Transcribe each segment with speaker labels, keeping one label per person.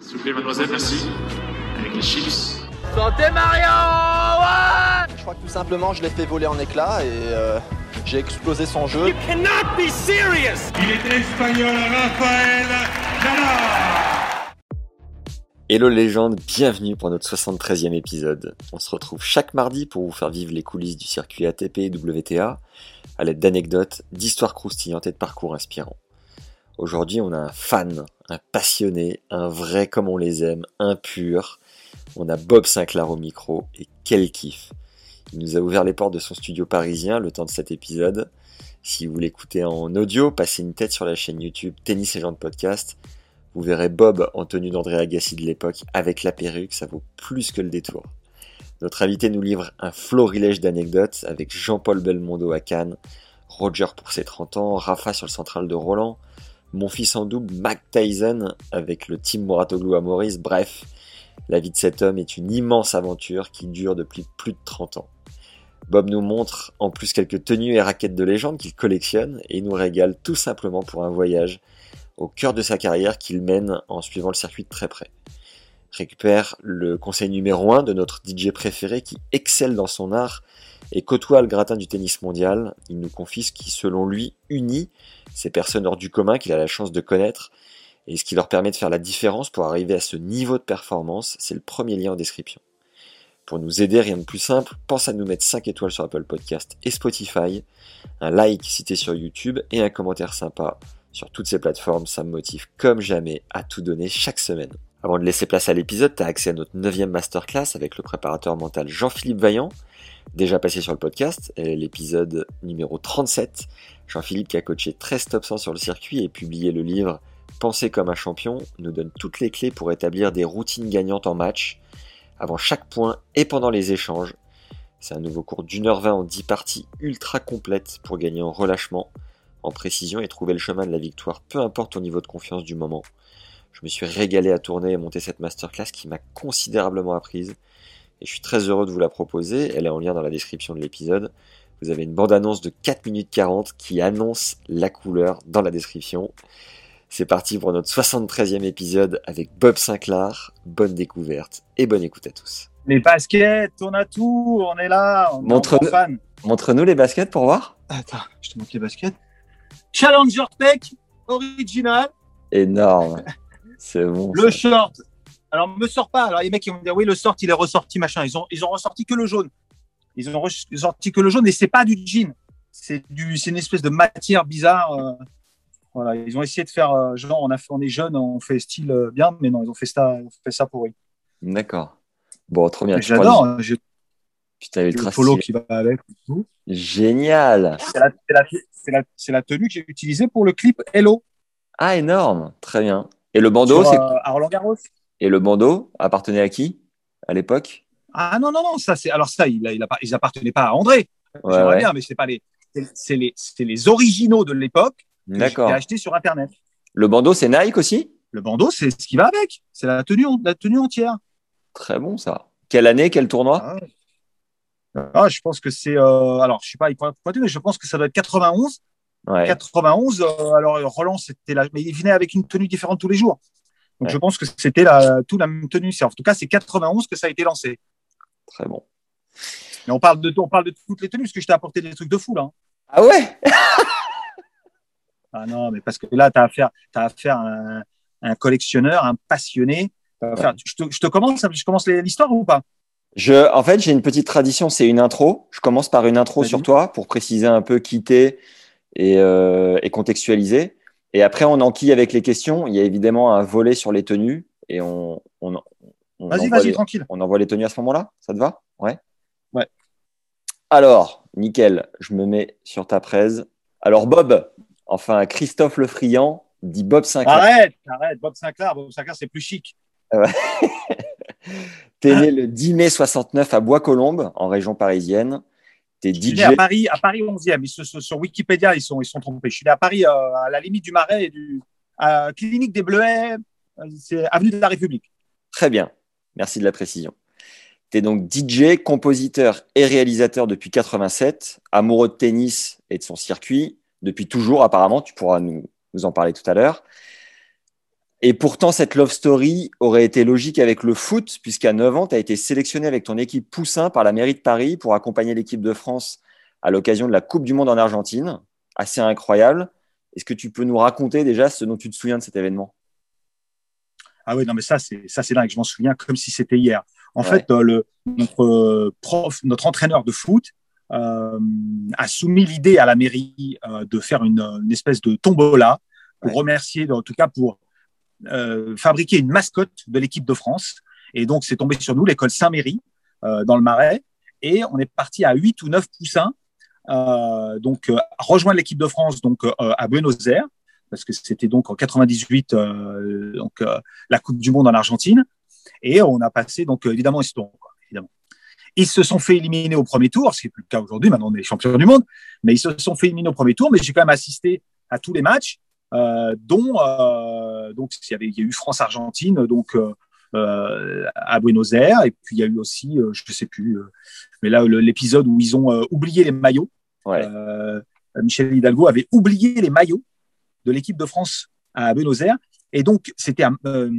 Speaker 1: S'il vous plaît, mademoiselle, merci. Avec les chips.
Speaker 2: Santé Mario ouais
Speaker 3: Je crois que tout simplement, je l'ai fait voler en éclats et euh, j'ai explosé son jeu.
Speaker 2: cannot be serious
Speaker 4: il est espagnol, Rafael
Speaker 5: Hello légende, bienvenue pour notre 73e épisode. On se retrouve chaque mardi pour vous faire vivre les coulisses du circuit ATP et WTA à l'aide d'anecdotes, d'histoires croustillantes et de parcours inspirants. Aujourd'hui, on a un fan, un passionné, un vrai comme on les aime, un pur. On a Bob Sinclair au micro et quel kiff. Il nous a ouvert les portes de son studio parisien le temps de cet épisode. Si vous l'écoutez en audio, passez une tête sur la chaîne YouTube Tennis et Gens Podcast. Vous verrez Bob en tenue d'André Agassi de l'époque avec la perruque, ça vaut plus que le détour. Notre invité nous livre un florilège d'anecdotes avec Jean-Paul Belmondo à Cannes, Roger pour ses 30 ans, Rafa sur le central de Roland, mon fils en double, Mac Tyson avec le team Moratoglou à Maurice, bref, la vie de cet homme est une immense aventure qui dure depuis plus de 30 ans. Bob nous montre en plus quelques tenues et raquettes de légende qu'il collectionne et nous régale tout simplement pour un voyage au cœur de sa carrière qu'il mène en suivant le circuit de très près. Récupère le conseil numéro 1 de notre DJ préféré qui excelle dans son art et côtoie le gratin du tennis mondial. Il nous confie ce qui, selon lui, unit ces personnes hors du commun qu'il a la chance de connaître et ce qui leur permet de faire la différence pour arriver à ce niveau de performance. C'est le premier lien en description. Pour nous aider, rien de plus simple, pense à nous mettre 5 étoiles sur Apple Podcast et Spotify, un like cité sur YouTube et un commentaire sympa sur toutes ces plateformes. Ça me motive comme jamais à tout donner chaque semaine. Avant de laisser place à l'épisode, tu as accès à notre 9 masterclass avec le préparateur mental Jean-Philippe Vaillant, déjà passé sur le podcast, l'épisode numéro 37. Jean-Philippe qui a coaché 13 top 100 sur le circuit et publié le livre Penser comme un champion nous donne toutes les clés pour établir des routines gagnantes en match, avant chaque point et pendant les échanges. C'est un nouveau cours d'une heure 20 en 10 parties ultra complètes pour gagner en relâchement, en précision et trouver le chemin de la victoire, peu importe ton niveau de confiance du moment. Je me suis régalé à tourner et monter cette masterclass qui m'a considérablement apprise et je suis très heureux de vous la proposer. Elle est en lien dans la description de l'épisode. Vous avez une bande-annonce de 4 minutes 40 qui annonce la couleur dans la description. C'est parti pour notre 73e épisode avec Bob Sinclair. Bonne découverte et bonne écoute à tous.
Speaker 6: Les baskets, on a tout, on est là, on est
Speaker 5: Montre-
Speaker 6: fan.
Speaker 5: Montre-nous les baskets pour voir.
Speaker 6: Attends, je te montre les baskets. Challenger Tech, original,
Speaker 5: Énorme. C'est bon.
Speaker 6: le
Speaker 5: ça.
Speaker 6: short. Alors, me sors pas. Alors, les mecs, ils vont me dire, oui, le short, il est ressorti, machin. Ils ont, ils ont ressorti que le jaune. Ils ont ressorti que le jaune et c'est pas du jean. C'est du, c'est une espèce de matière bizarre. euh, voilà, ils ont essayé de faire, euh, genre, on, a fait, on est jeune, on fait style euh, bien, mais non, ils ont fait ça, ils ont fait ça pourri.
Speaker 5: D'accord. Bon, trop bien.
Speaker 6: J'adore. hein, J'ai le polo qui va avec.
Speaker 5: Génial.
Speaker 6: C'est la, la- la- c'est la tenue que j'ai utilisée pour le clip Hello
Speaker 5: Ah, énorme. Très bien. Et le bandeau, c'est
Speaker 6: euh, à Roland Garros.
Speaker 5: Et le bandeau appartenait à qui à l'époque?
Speaker 6: Ah non, non, non, ça c'est. Alors ça, il, a- il a pas- ils appartenaient pas à André.
Speaker 5: Ouais,
Speaker 6: J'aimerais
Speaker 5: ouais.
Speaker 6: bien, mais c'est pas les. c'est- les, les originaux de l'époque que j'ai
Speaker 5: D'accord.
Speaker 6: acheté sur Internet.
Speaker 5: Le bandeau, c'est Nike aussi?
Speaker 6: Le bandeau, c'est ce qui va avec. C'est la tenue, la tenue entière.
Speaker 5: Très bon ça. Quelle année, quel tournoi?
Speaker 6: Ah. Ah, je pense que c'est. euh, alors, je sais pas, il pourrait pointer, mais je pense que ça doit être 91.
Speaker 5: Ouais.
Speaker 6: 91. euh, alors, Roland, c'était là, mais il venait avec une tenue différente tous les jours. Donc,
Speaker 5: Ouais.
Speaker 6: je pense que c'était la, tout la même tenue. C'est- En tout cas, c'est 91 que ça a été lancé.
Speaker 5: Très bon.
Speaker 6: Mais on parle de, on parle de toutes les tenues, parce que je t'ai apporté des trucs de fou, là. hein.
Speaker 5: Ah ouais?
Speaker 6: Ah non, mais parce que là, tu as affaire, as affaire à un, un collectionneur, un passionné. T'as je, te, je te commence, je commence l'histoire ou pas?
Speaker 5: Je, en fait, j'ai une petite tradition, c'est une intro. Je commence par une intro
Speaker 6: Vas-y.
Speaker 5: sur toi pour préciser un peu qui t'es et, euh, et contextualiser. Et après, on enquille avec les questions. Il y a évidemment un volet sur les tenues et on, on, on
Speaker 6: Vas-y,
Speaker 5: envoie
Speaker 6: vas-y,
Speaker 5: les-
Speaker 6: tranquille.
Speaker 5: On envoie les tenues à ce moment-là? Ça te va? Ouais.
Speaker 6: Ouais.
Speaker 5: Alors, nickel, je me mets sur ta presse. Alors, Bob, enfin, Christophe Le Friand, dit Bob Sinclair.
Speaker 6: Arrête, arrête, Bob Sinclair, Bob Sinclair, c'est plus chic.
Speaker 5: T'es né le 10 mai 69 à Bois-Colombes, en région parisienne. T'es
Speaker 6: Je suis né à Paris, à Paris 11e. Ils se- se- sur Wikipédia, ils sont, ils sont trompés. Je suis né à Paris, euh, à la limite du Marais et du à clinique des Bleuets. euh, C'est avenue de la République.
Speaker 5: Très bien. Merci de la précision. Tu es donc DJ, compositeur et réalisateur depuis 87, amoureux de tennis et de son circuit, depuis toujours apparemment, tu pourras nous, nous en parler tout à l'heure. Et pourtant, cette love story aurait été logique avec le foot, puisqu'à 9 ans, tu as été sélectionné avec ton équipe Poussin par la mairie de Paris pour accompagner l'équipe de France à l'occasion de la Coupe du Monde en Argentine. Assez incroyable. Est-ce que tu peux nous raconter déjà ce dont tu te souviens de cet événement?
Speaker 6: Ah oui, non, mais ça, c'est ça, c'est dingue. Je m'en souviens comme si c'était hier. En
Speaker 5: Ouais.
Speaker 6: fait, euh, le, notre euh, prof, notre entraîneur de foot euh, a soumis l'idée à la mairie euh, de faire une, une espèce de tombola pour
Speaker 5: Ouais.
Speaker 6: remercier, en tout cas pour euh, fabriquer une mascotte de l'équipe de France. Et donc, c'est tombé sur nous, l'école Saint-Méry, euh, dans le Marais. Et on est parti à 8 ou 9 poussins, euh, donc rejoindre l'équipe de France donc à Buenos Aires, parce que c'était donc en 98 euh, donc la Coupe du Monde en Argentine. Et on a passé donc évidemment ils se sont. Ils se sont fait éliminer au premier tour, ce qui n'est plus le cas aujourd'hui. Maintenant, on est champion du monde, mais ils se sont fait éliminer au premier tour. Mais j'ai quand même assisté à tous les matchs, dont euh, donc il y avait il y a eu France-Argentine, donc euh, euh, à Buenos Aires, et puis il y a eu aussi, euh, je ne sais plus, euh, mais là l'épisode où ils ont euh, oublié les maillots.
Speaker 5: Ouais.
Speaker 6: Euh, Michel Hidalgo avait oublié les maillots de l'équipe de France à Buenos Aires. Et donc, c'était, euh,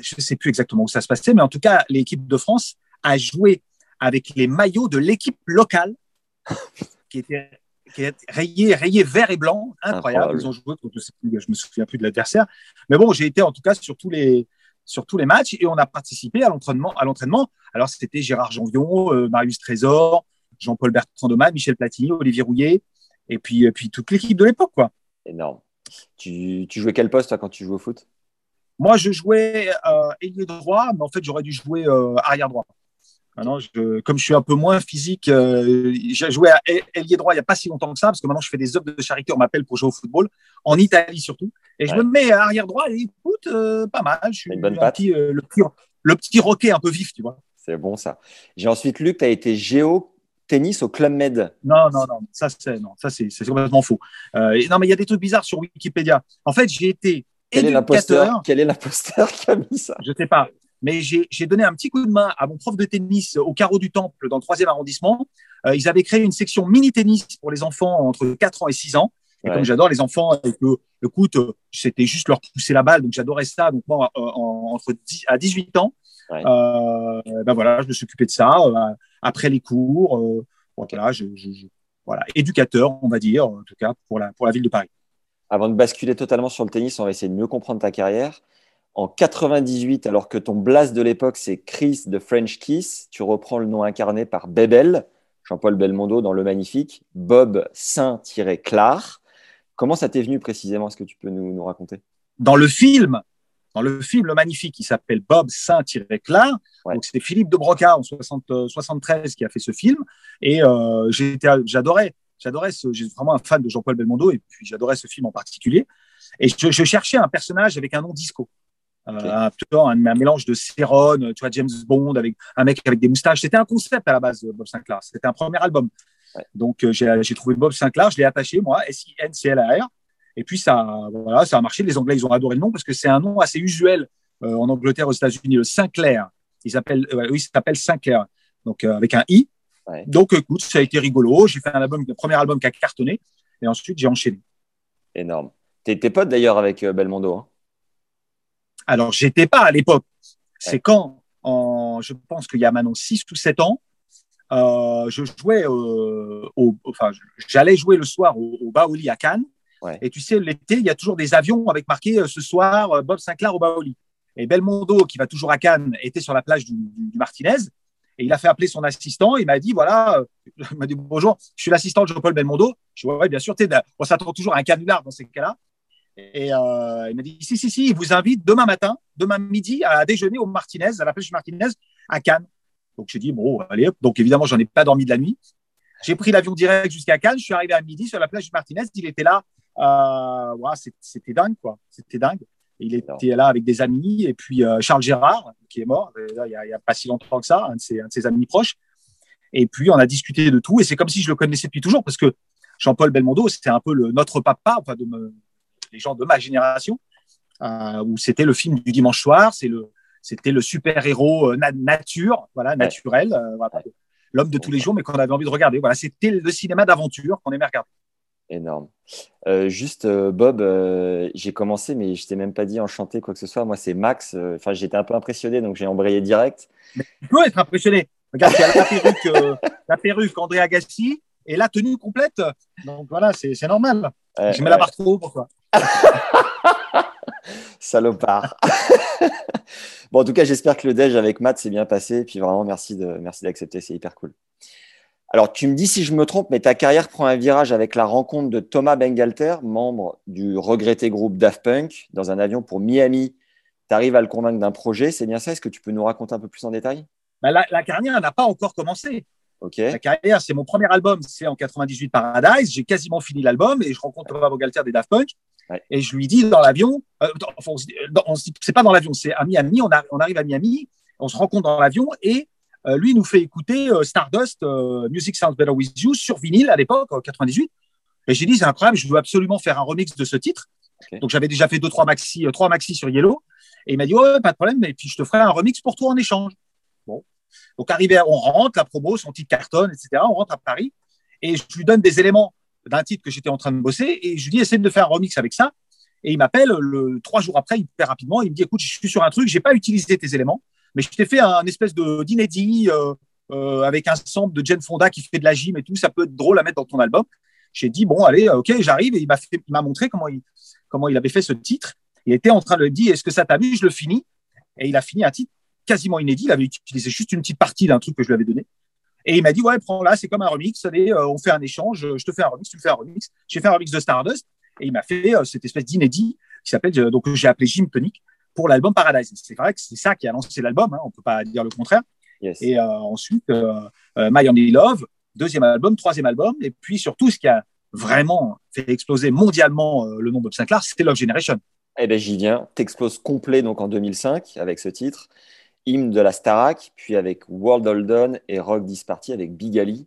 Speaker 6: je ne sais plus exactement où ça se passait, mais en tout cas, l'équipe de France a joué avec les maillots de l'équipe locale, qui était, qui était rayé, rayé vert et blanc. Incroyable.
Speaker 5: Incroyable.
Speaker 6: Ils ont joué, contre- je me souviens plus de l'adversaire. Mais bon, j'ai été en tout cas sur tous les, sur tous les matchs et on a participé à l'entraînement. À l'entraînement. Alors, c'était Gérard Janvion, euh, Marius Trésor, Jean-Paul Bertrand de Man, Michel Platini, Olivier Rouillet, et puis, et puis toute l'équipe de l'époque, quoi.
Speaker 5: Énorme. Tu, tu jouais quel poste toi, quand tu jouais au foot?
Speaker 6: Moi, je jouais euh, ailier droit, mais en fait, j'aurais dû jouer euh, arrière droit. Maintenant, je, comme je suis un peu moins physique, euh, j'ai joué à ailier droit il n'y a pas si longtemps que ça, parce que maintenant, je fais des œuvres de charité, on m'appelle pour jouer au football, en Italie surtout. Et je me mets à arrière droit et écoute, euh, pas mal. Je suis
Speaker 5: Une bonne patte.
Speaker 6: petit, euh, le, petit, le petit roquet un peu vif, tu vois.
Speaker 5: C'est bon ça. J'ai ensuite lu que tu as été géo tennis au Club Med.
Speaker 6: Non, non, non, ça c'est non, ça c'est c'est complètement faux. Euh, et non, mais il y a des trucs bizarres sur Wikipédia. En fait, j'ai été
Speaker 5: Quel est l'imposteur? Quel est l'imposteur qui a mis ça?
Speaker 6: Je sais pas. Mais j'ai donné un petit coup de main à mon prof de tennis au carreau du Temple dans le troisième arrondissement. Euh, ils avaient créé une section mini-tennis pour les enfants entre 4 ans et 6 ans. Et
Speaker 5: Ouais.
Speaker 6: comme j'adore les enfants, et que, écoute, c'était juste leur pousser la balle, donc j'adorais ça. Donc moi, euh, en- entre 10 à 18 ans,
Speaker 5: Ouais.
Speaker 6: euh, ben voilà, je me suis occupé de ça après les cours. Euh, voilà, je, je- je- voilà, éducateur, on va dire, en tout cas pour la pour la ville de Paris.
Speaker 5: Avant de basculer totalement sur le tennis, on va essayer de mieux comprendre ta carrière. En 98, alors que ton blast de l'époque c'est Chris de French Kiss, tu reprends le nom incarné par Bebel, Jean-Paul Belmondo dans Le Magnifique, Bob Saint-Clar. Comment ça t'est venu précisément? Est-ce que tu peux nous, nous raconter?
Speaker 6: Dans le film, dans le film le magnifique qui s'appelle Bob Saint-Clar.
Speaker 5: Ouais.
Speaker 6: Donc c'était Philippe de Broca en 60, euh, 73 qui a fait ce film et euh, j'étais, j'adorais, j'adorais, j'ai vraiment un fan de Jean-Paul Belmondo et puis j'adorais ce film en particulier. Et je, je cherchais un personnage avec un nom disco. Euh, un, plutôt un, un mélange de Céron, tu vois, James Bond avec un mec avec des moustaches. C'était un concept à la base, Bob Sinclair. C'était un premier album.
Speaker 5: Ouais.
Speaker 6: Donc euh, j'ai, trouvé Bob Sinclair, je l'ai attaché moi, S-I-N-C-L-A-R. Et puis ça, voilà, ça a marché. Les Anglais, ils ont adoré le nom parce que c'est un nom assez usuel euh, en Angleterre, aux États-Unis, le Sinclair. Il s'appelle, euh, oui, s'appelle Sinclair. Donc euh, avec un i.
Speaker 5: Ouais.
Speaker 6: Donc écoute, ça a été rigolo. J'ai fait un album, le premier album qui a cartonné, et ensuite j'ai enchaîné.
Speaker 5: Énorme. T'es potes d'ailleurs avec Belmondo. hein?
Speaker 6: Alors j'étais pas à l'époque. C'est quand, en, je pense qu'il y a maintenant 6 ou 7 ans, euh, je jouais, euh, au, enfin, j'allais jouer le soir au, au Baoli à Cannes.
Speaker 5: Ouais.
Speaker 6: Et tu sais, l'été, il y a toujours des avions avec marqué euh, ce soir euh, Bob Sinclair au Baoli. Et Belmondo, qui va toujours à Cannes, était sur la plage du, du- Martinez. Et il a fait appeler son assistant. Il m'a dit voilà, euh, il m'a dit bonjour, je suis l'assistant de Jean-Paul Belmondo. Je dis ouais, bien sûr, on s'attend toujours à un canular dans ces cas-là. Et euh, il m'a dit si, si, si, il vous invite demain matin, demain midi, à déjeuner au Martinez, à la plage du Martinez, à Cannes. Donc j'ai dit bon, allez hop. Donc évidemment, j'en ai pas dormi de la nuit. J'ai pris l'avion direct jusqu'à Cannes. Je suis arrivé à midi sur la plage du Martinez. Il était là Euh, ouais, c'était dingue, quoi. C'était dingue. Il était là avec des amis, et puis euh, Charles Gérard, qui est mort, il n'y a, pas si longtemps que ça, un de, ses, un de, ses, amis proches. Et puis, on a discuté de tout, et c'est comme si je le connaissais depuis toujours, parce que Jean-Paul Belmondo, c'était un peu le, notre papa, enfin, de me, les gens de ma génération, euh, où c'était le film du dimanche soir, c'est le, c'était le super-héros euh, nature, voilà, naturel, euh, voilà, l'homme de tous les jours, mais qu'on avait envie de regarder. Voilà, c'était le cinéma d'aventure qu'on aimait regarder.
Speaker 5: Énorme. Euh, juste, Bob, j'ai commencé, mais je t'ai même pas dit enchanté, quoi que ce soit. Moi, c'est Max. Enfin, j'étais un peu impressionné, donc j'ai embrayé direct.
Speaker 6: Mais tu peux être impressionné. Regarde, il y a la perruque, la perruque André Agassi et la tenue complète. Donc voilà, c'est normal. je mets la barre trop haut pour toi.
Speaker 5: Salopard. bon, en tout cas, j'espère que le déj avec Matt s'est bien passé. Et puis vraiment, merci de merci d'accepter, c'est hyper cool. Alors, tu me dis si je me trompe, mais ta carrière prend un virage avec la rencontre de Thomas Bengalter, membre du regretté groupe Daft Punk, dans un avion pour Miami. Tu arrives à le convaincre d'un projet, c'est bien ça? Est-ce que tu peux nous raconter un peu plus en détail?
Speaker 6: Bah, la, carrière n'a pas encore commencé. La carrière, c'est mon premier album, c'est en 98 Paradise. J'ai quasiment fini l'album et je rencontre Thomas Bengalter des Daft Punk. Et je lui dis dans l'avion, euh, c'est pas dans l'avion, c'est à Miami, on, on, arrive à Miami, on se rencontre dans l'avion et euh, lui nous fait écouter euh, Stardust, Music Sounds Better With You sur vinyle à l'époque, en 98. Et j'ai dit, c'est incroyable, je veux absolument faire un remix de ce titre. Donc j'avais déjà fait deux, trois maxi, trois maxi sur Yellow. Et il m'a dit, ouais, pas de problème, et puis je te ferai un remix pour toi en échange. Bon. Donc arrivé, on rentre, la promo, son titre cartonne, etc. On rentre à Paris et je lui donne des éléments d'un titre que j'étais en train de bosser et je lui dis essaie de faire un remix avec ça. Et il m'appelle le trois jours après, hyper rapidement. Il me dit écoute, je suis sur un truc, j'ai pas utilisé tes éléments, mais je t'ai fait un espèce de d'inédit euh, euh, avec un sample de Jen Fonda qui fait de la gym et tout. Ça peut être drôle à mettre dans ton album. J'ai dit bon allez, ok, j'arrive et il m'a montré comment il comment il avait fait ce titre. Il était en train de le dire est-ce que ça t'a vu Je le finis et il a fini un titre quasiment inédit. Il avait utilisé juste une petite partie d'un truc que je lui avais donné. Et il m'a dit, ouais, prends là, c'est comme un remix. Allez, euh, on fait un échange. Je te fais un remix, tu me fais un remix. J'ai fait un remix de Stardust. Et il m'a fait euh, cette espèce d'inédit qui s'appelle, euh, donc j'ai appelé Jim Tonic pour l'album Paradise. C'est vrai que c'est ça qui a lancé l'album. Hein, on peut pas dire le contraire. Et ensuite, My Only Love, deuxième album, troisième album. Et puis surtout, ce qui a vraiment fait exploser mondialement le nom de Sinclair, c'était Love Generation.
Speaker 5: Eh ben, j'y viens. T'exploses complet donc en 2005 avec ce titre hymne de la Starac, puis avec World Holden et Rock Disparty avec Big Ali.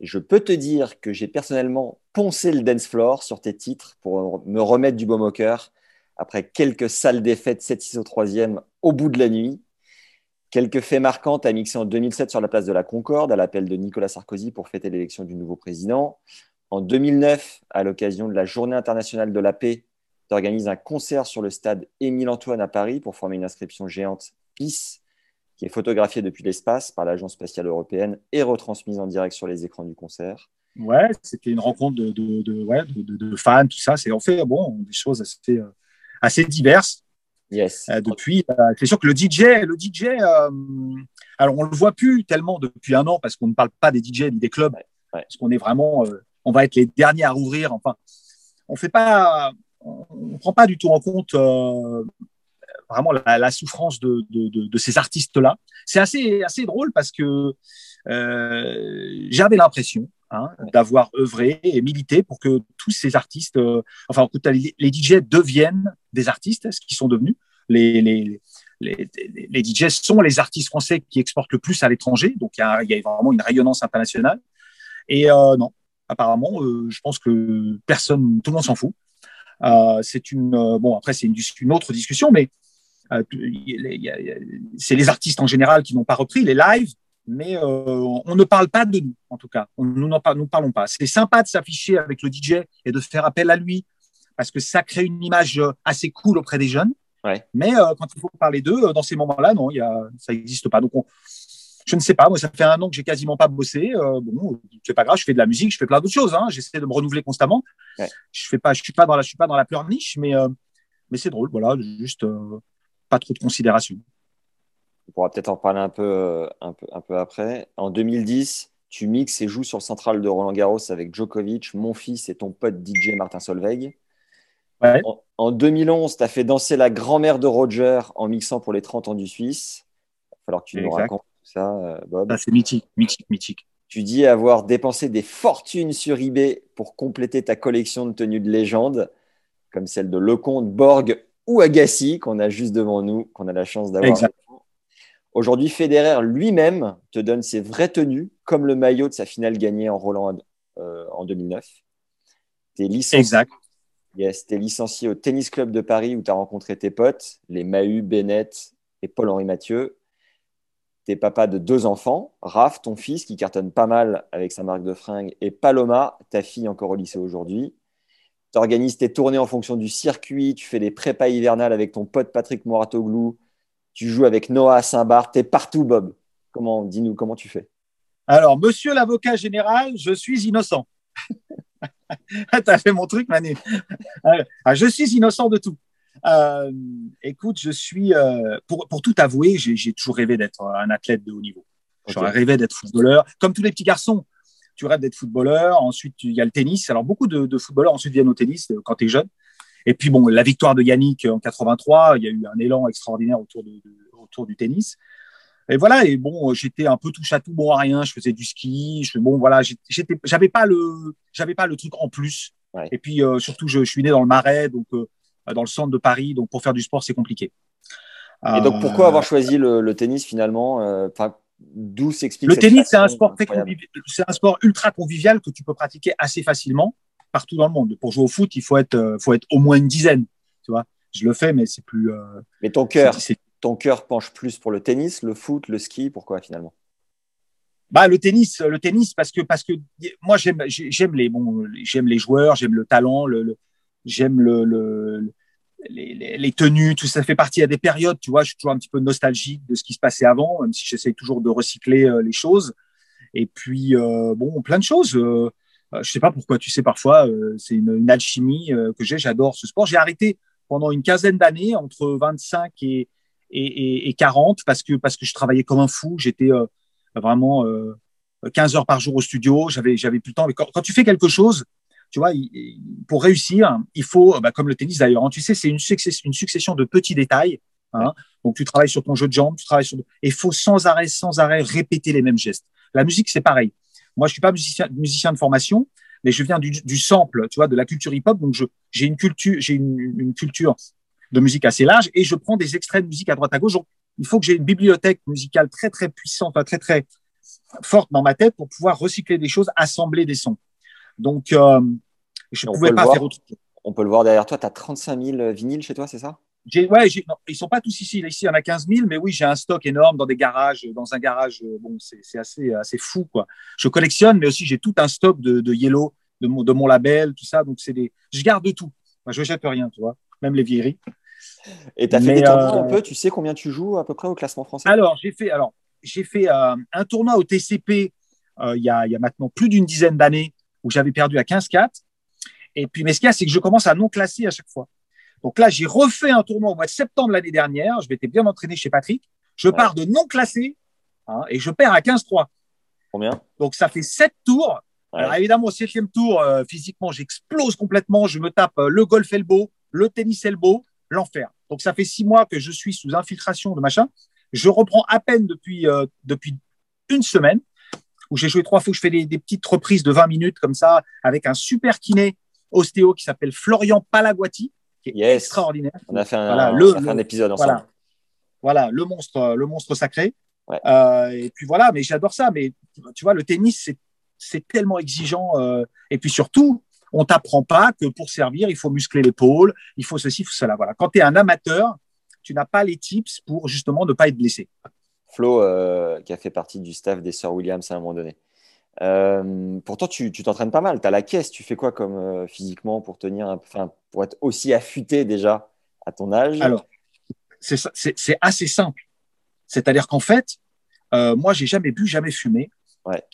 Speaker 5: je peux te dire que j'ai personnellement poncé le dance floor sur tes titres pour me remettre du baume au cœur après quelques salles défaites 7-6 au 3 au bout de la nuit. Quelques faits marquants à mixé en 2007 sur la place de la Concorde à l'appel de Nicolas Sarkozy pour fêter l'élection du nouveau président. En 2009, à l'occasion de la Journée internationale de la paix, tu organises un concert sur le stade Émile Antoine à Paris pour former une inscription géante Peace qui est photographiée depuis l'espace par l'Agence spatiale européenne et retransmise en direct sur les écrans du concert.
Speaker 6: Ouais, c'était une rencontre de, de, ouais, de, fans, tout ça. C'est en fait bon, des choses assez, euh, assez diverses.
Speaker 5: Yes.
Speaker 6: Euh, depuis, euh, c'est sûr que le DJ, le DJ, alors on le voit plus tellement depuis un an parce qu'on ne parle pas des DJ ni des clubs, parce qu'on est vraiment, on va être les derniers à rouvrir. Enfin, on fait pas, on, prend pas du tout en compte vraiment la, souffrance de, de, ces artistes-là. C'est assez, assez drôle parce que euh, j'avais l'impression hein, d'avoir œuvré et milité pour que tous ces artistes, euh, enfin, les, les, DJ deviennent des artistes, ce qu'ils sont devenus. Les, les, les, les, DJ sont les artistes français qui exportent le plus à l'étranger, donc il y a, y a, vraiment une rayonnance internationale. Et euh, non, apparemment, euh, je pense que personne, tout le monde s'en fout. Euh, c'est une bon après c'est une, une, autre discussion, mais c'est les artistes en général qui n'ont pas repris les lives, mais euh, on ne parle pas de nous, en tout cas. nous n'en parlons pas. C'est sympa de s'afficher avec le DJ et de faire appel à lui, parce que ça crée une image euh, assez cool auprès des jeunes. Mais quand il faut parler d'eux, dans ces moments-là, non, y a, ça n'existe pas. Donc, je ne sais pas. Moi, ça fait un an que j'ai quasiment pas bossé. bon, c'est pas grave. Je fais de la musique, je fais plein d'autres choses. Hein. J'essaie de me renouveler constamment. Je fais pas, je suis pas dans la, je suis pas dans la pleurniche, mais mais c'est drôle. Voilà, juste pas trop de considération.
Speaker 5: On pourra peut-être en parler un peu, euh, un, peu, un peu après. En 2010, tu mixes et joues sur le central de Roland Garros avec Djokovic, mon fils et ton pote DJ Martin Solveig. En, 2011, tu as fait danser la grand-mère de Roger en mixant pour les 30 ans du Suisse. Il va falloir que tu nous racontes tout ça, euh, Bob.
Speaker 6: c'est mythique, mythique, mythique.
Speaker 5: Tu dis avoir dépensé des fortunes sur eBay pour compléter ta collection de tenues de légende, comme celle de Lecomte, Borg ou Agassi, qu'on a juste devant nous, qu'on a la chance d'avoir. Aujourd'hui, Federer lui-même te donne ses vraies tenues, comme le maillot de sa finale gagnée en Roland euh, en 2009.
Speaker 6: Tu es licencié, exact.
Speaker 5: Yes, es licencié au Tennis Club de Paris où tu as rencontré tes potes, les Mahu, Bennett et Paul-Henri Mathieu. Tu es papa de deux enfants, Raph, ton fils, qui cartonne pas mal avec sa marque de fringues, et Paloma, ta fille encore au lycée aujourd'hui. Tu organises tes tournées en fonction du circuit, tu fais des prépas hivernales avec ton pote Patrick Moratoglou, tu joues avec Noah Saint-Barth, tu es partout, Bob. Comment, dis-nous, comment tu fais?
Speaker 6: Alors, monsieur l'avocat général, je suis innocent. tu as fait mon truc, Manu. Ah, je suis innocent de tout. Euh, écoute, je suis, euh, pour, pour, tout avouer, j'ai toujours rêvé d'être un athlète de haut niveau. J'aurais rêvé d'être footballeur, comme tous les petits garçons. Tu rêves d'être footballeur, ensuite il y a le tennis. Alors beaucoup de, de footballeurs ensuite viennent au tennis euh, quand tu es jeune. Et puis bon, la victoire de Yannick en 83, il y a eu un élan extraordinaire autour, de, autour du tennis. Et voilà, et bon, j'étais un peu touche à tout, bon à rien. Je faisais du ski. Je, bon, voilà, j'étais, j'avais pas le, j'avais pas le truc en plus. Et puis euh, surtout, je, je, suis né dans le Marais, donc euh, dans le centre de Paris, donc pour faire du sport, c'est compliqué.
Speaker 5: Et donc pourquoi avoir choisi le, le tennis finalement euh, d'où s'explique
Speaker 6: Le tennis, c'est un sport c'est un sport ultra convivial que tu peux pratiquer assez facilement partout dans le monde. Pour jouer au foot, il faut être, euh, faut être au moins une dizaine. Tu vois, je le fais, mais c'est plus. Euh,
Speaker 5: mais ton cœur, ton cœur penche plus pour le tennis, le foot, le ski. Pourquoi finalement?
Speaker 6: Bah, le tennis, le tennis, parce que parce que moi j'aime j'aime les bon j'aime les joueurs, j'aime le talent, le, j'aime le, le les, les, tenues, tout ça fait partie à des périodes, tu vois. Je suis toujours un petit peu nostalgique de ce qui se passait avant, même si j'essaye toujours de recycler euh, les choses. Et puis bon, plein de choses. Euh, je sais pas pourquoi, tu sais, parfois, euh, c'est une, une, alchimie euh, que j'ai. J'adore ce sport. J'ai arrêté pendant une quinzaine d'années, entre 25 et, et, et, 40, parce que, parce que je travaillais comme un fou. J'étais vraiment 15 heures par jour au studio. J'avais, j'avais plus le temps. Mais quand, tu fais quelque chose, tu vois, pour réussir, il faut, bah, comme le tennis d'ailleurs, hein, tu sais, c'est une, succession, une succession de petits détails. Hein. Donc, tu travailles sur ton jeu de jambes, tu travailles sur. Et il faut sans arrêt, sans arrêt répéter les mêmes gestes. La musique, c'est pareil. Moi, je suis pas musicien, musicien de formation, mais je viens du, du sample, tu vois, de la culture hip-hop. Donc, j'ai une culture, j'ai une, une, culture de musique assez large et je prends des extraits de musique à droite à gauche. Donc, il faut que j'ai une bibliothèque musicale très, très puissante, très, très forte dans ma tête pour pouvoir recycler des choses, assembler des sons. Donc, euh, je ne pouvais pas faire autre chose.
Speaker 5: On peut le voir derrière toi, tu as 35 000 vinyles chez toi, c'est ça?
Speaker 6: Ouais, non, ils sont pas tous ici. Ici, il y en a 15 000, mais oui, j'ai un stock énorme dans des garages. Dans un garage, euh, bon, c'est assez, assez fou, quoi. Je collectionne, mais aussi j'ai tout un stock de, de Yellow, de mon, de mon label, tout ça. Donc, c'est des, je garde tout. Je jette rien, tu vois, même les vieilleries.
Speaker 5: Et tu as fait des tournois un euh, peu, tu sais combien tu joues à peu près au classement français?
Speaker 6: Alors, j'ai fait, alors, j'ai fait euh, un tournoi au TCP il, y a, il y a maintenant plus d'une dizaine d'années où j'avais perdu à 15-4. Et puis, mais ce qu'il y a, c'est que je commence à non classer à chaque fois. Donc là, j'ai refait un tournoi au mois de septembre l'année dernière. Je m'étais bien entraîné chez Patrick. Je pars de non classé hein, et je perds à 15-3.
Speaker 5: Combien?
Speaker 6: Donc ça fait sept tours. Alors évidemment, au septième tour, euh, physiquement, j'explose complètement. Je me tape euh, le golf elbow, le tennis elbow, l'enfer. Donc ça fait six mois que je suis sous infiltration de machin. Je reprends à peine depuis, euh, depuis une semaine où j'ai joué trois fois. Je fais des, des, petites reprises de 20 minutes comme ça avec un super kiné ostéo qui s'appelle Florian Palaguati qui est extraordinaire.
Speaker 5: On a fait un, le, un épisode ensemble.
Speaker 6: Voilà, voilà, le monstre, le monstre sacré. Euh, et puis voilà, mais j'adore ça. Mais tu vois, le tennis, c'est tellement exigeant. Euh, et puis surtout, on t'apprend pas que pour servir, il faut muscler l'épaule, il faut ceci, il faut cela. Voilà. Quand tu es un amateur, tu n'as pas les tips pour justement ne pas être blessé.
Speaker 5: Flo, euh, qui a fait partie du staff des Sœurs Williams à un moment donné. Euh, pourtant, tu t'entraînes pas mal. Tu as la caisse. Tu fais quoi comme euh, physiquement pour tenir, enfin, pour être aussi affûté déjà à ton âge?
Speaker 6: Alors, c'est assez simple. C'est-à-dire qu'en fait, moi, j'ai jamais bu, jamais fumé,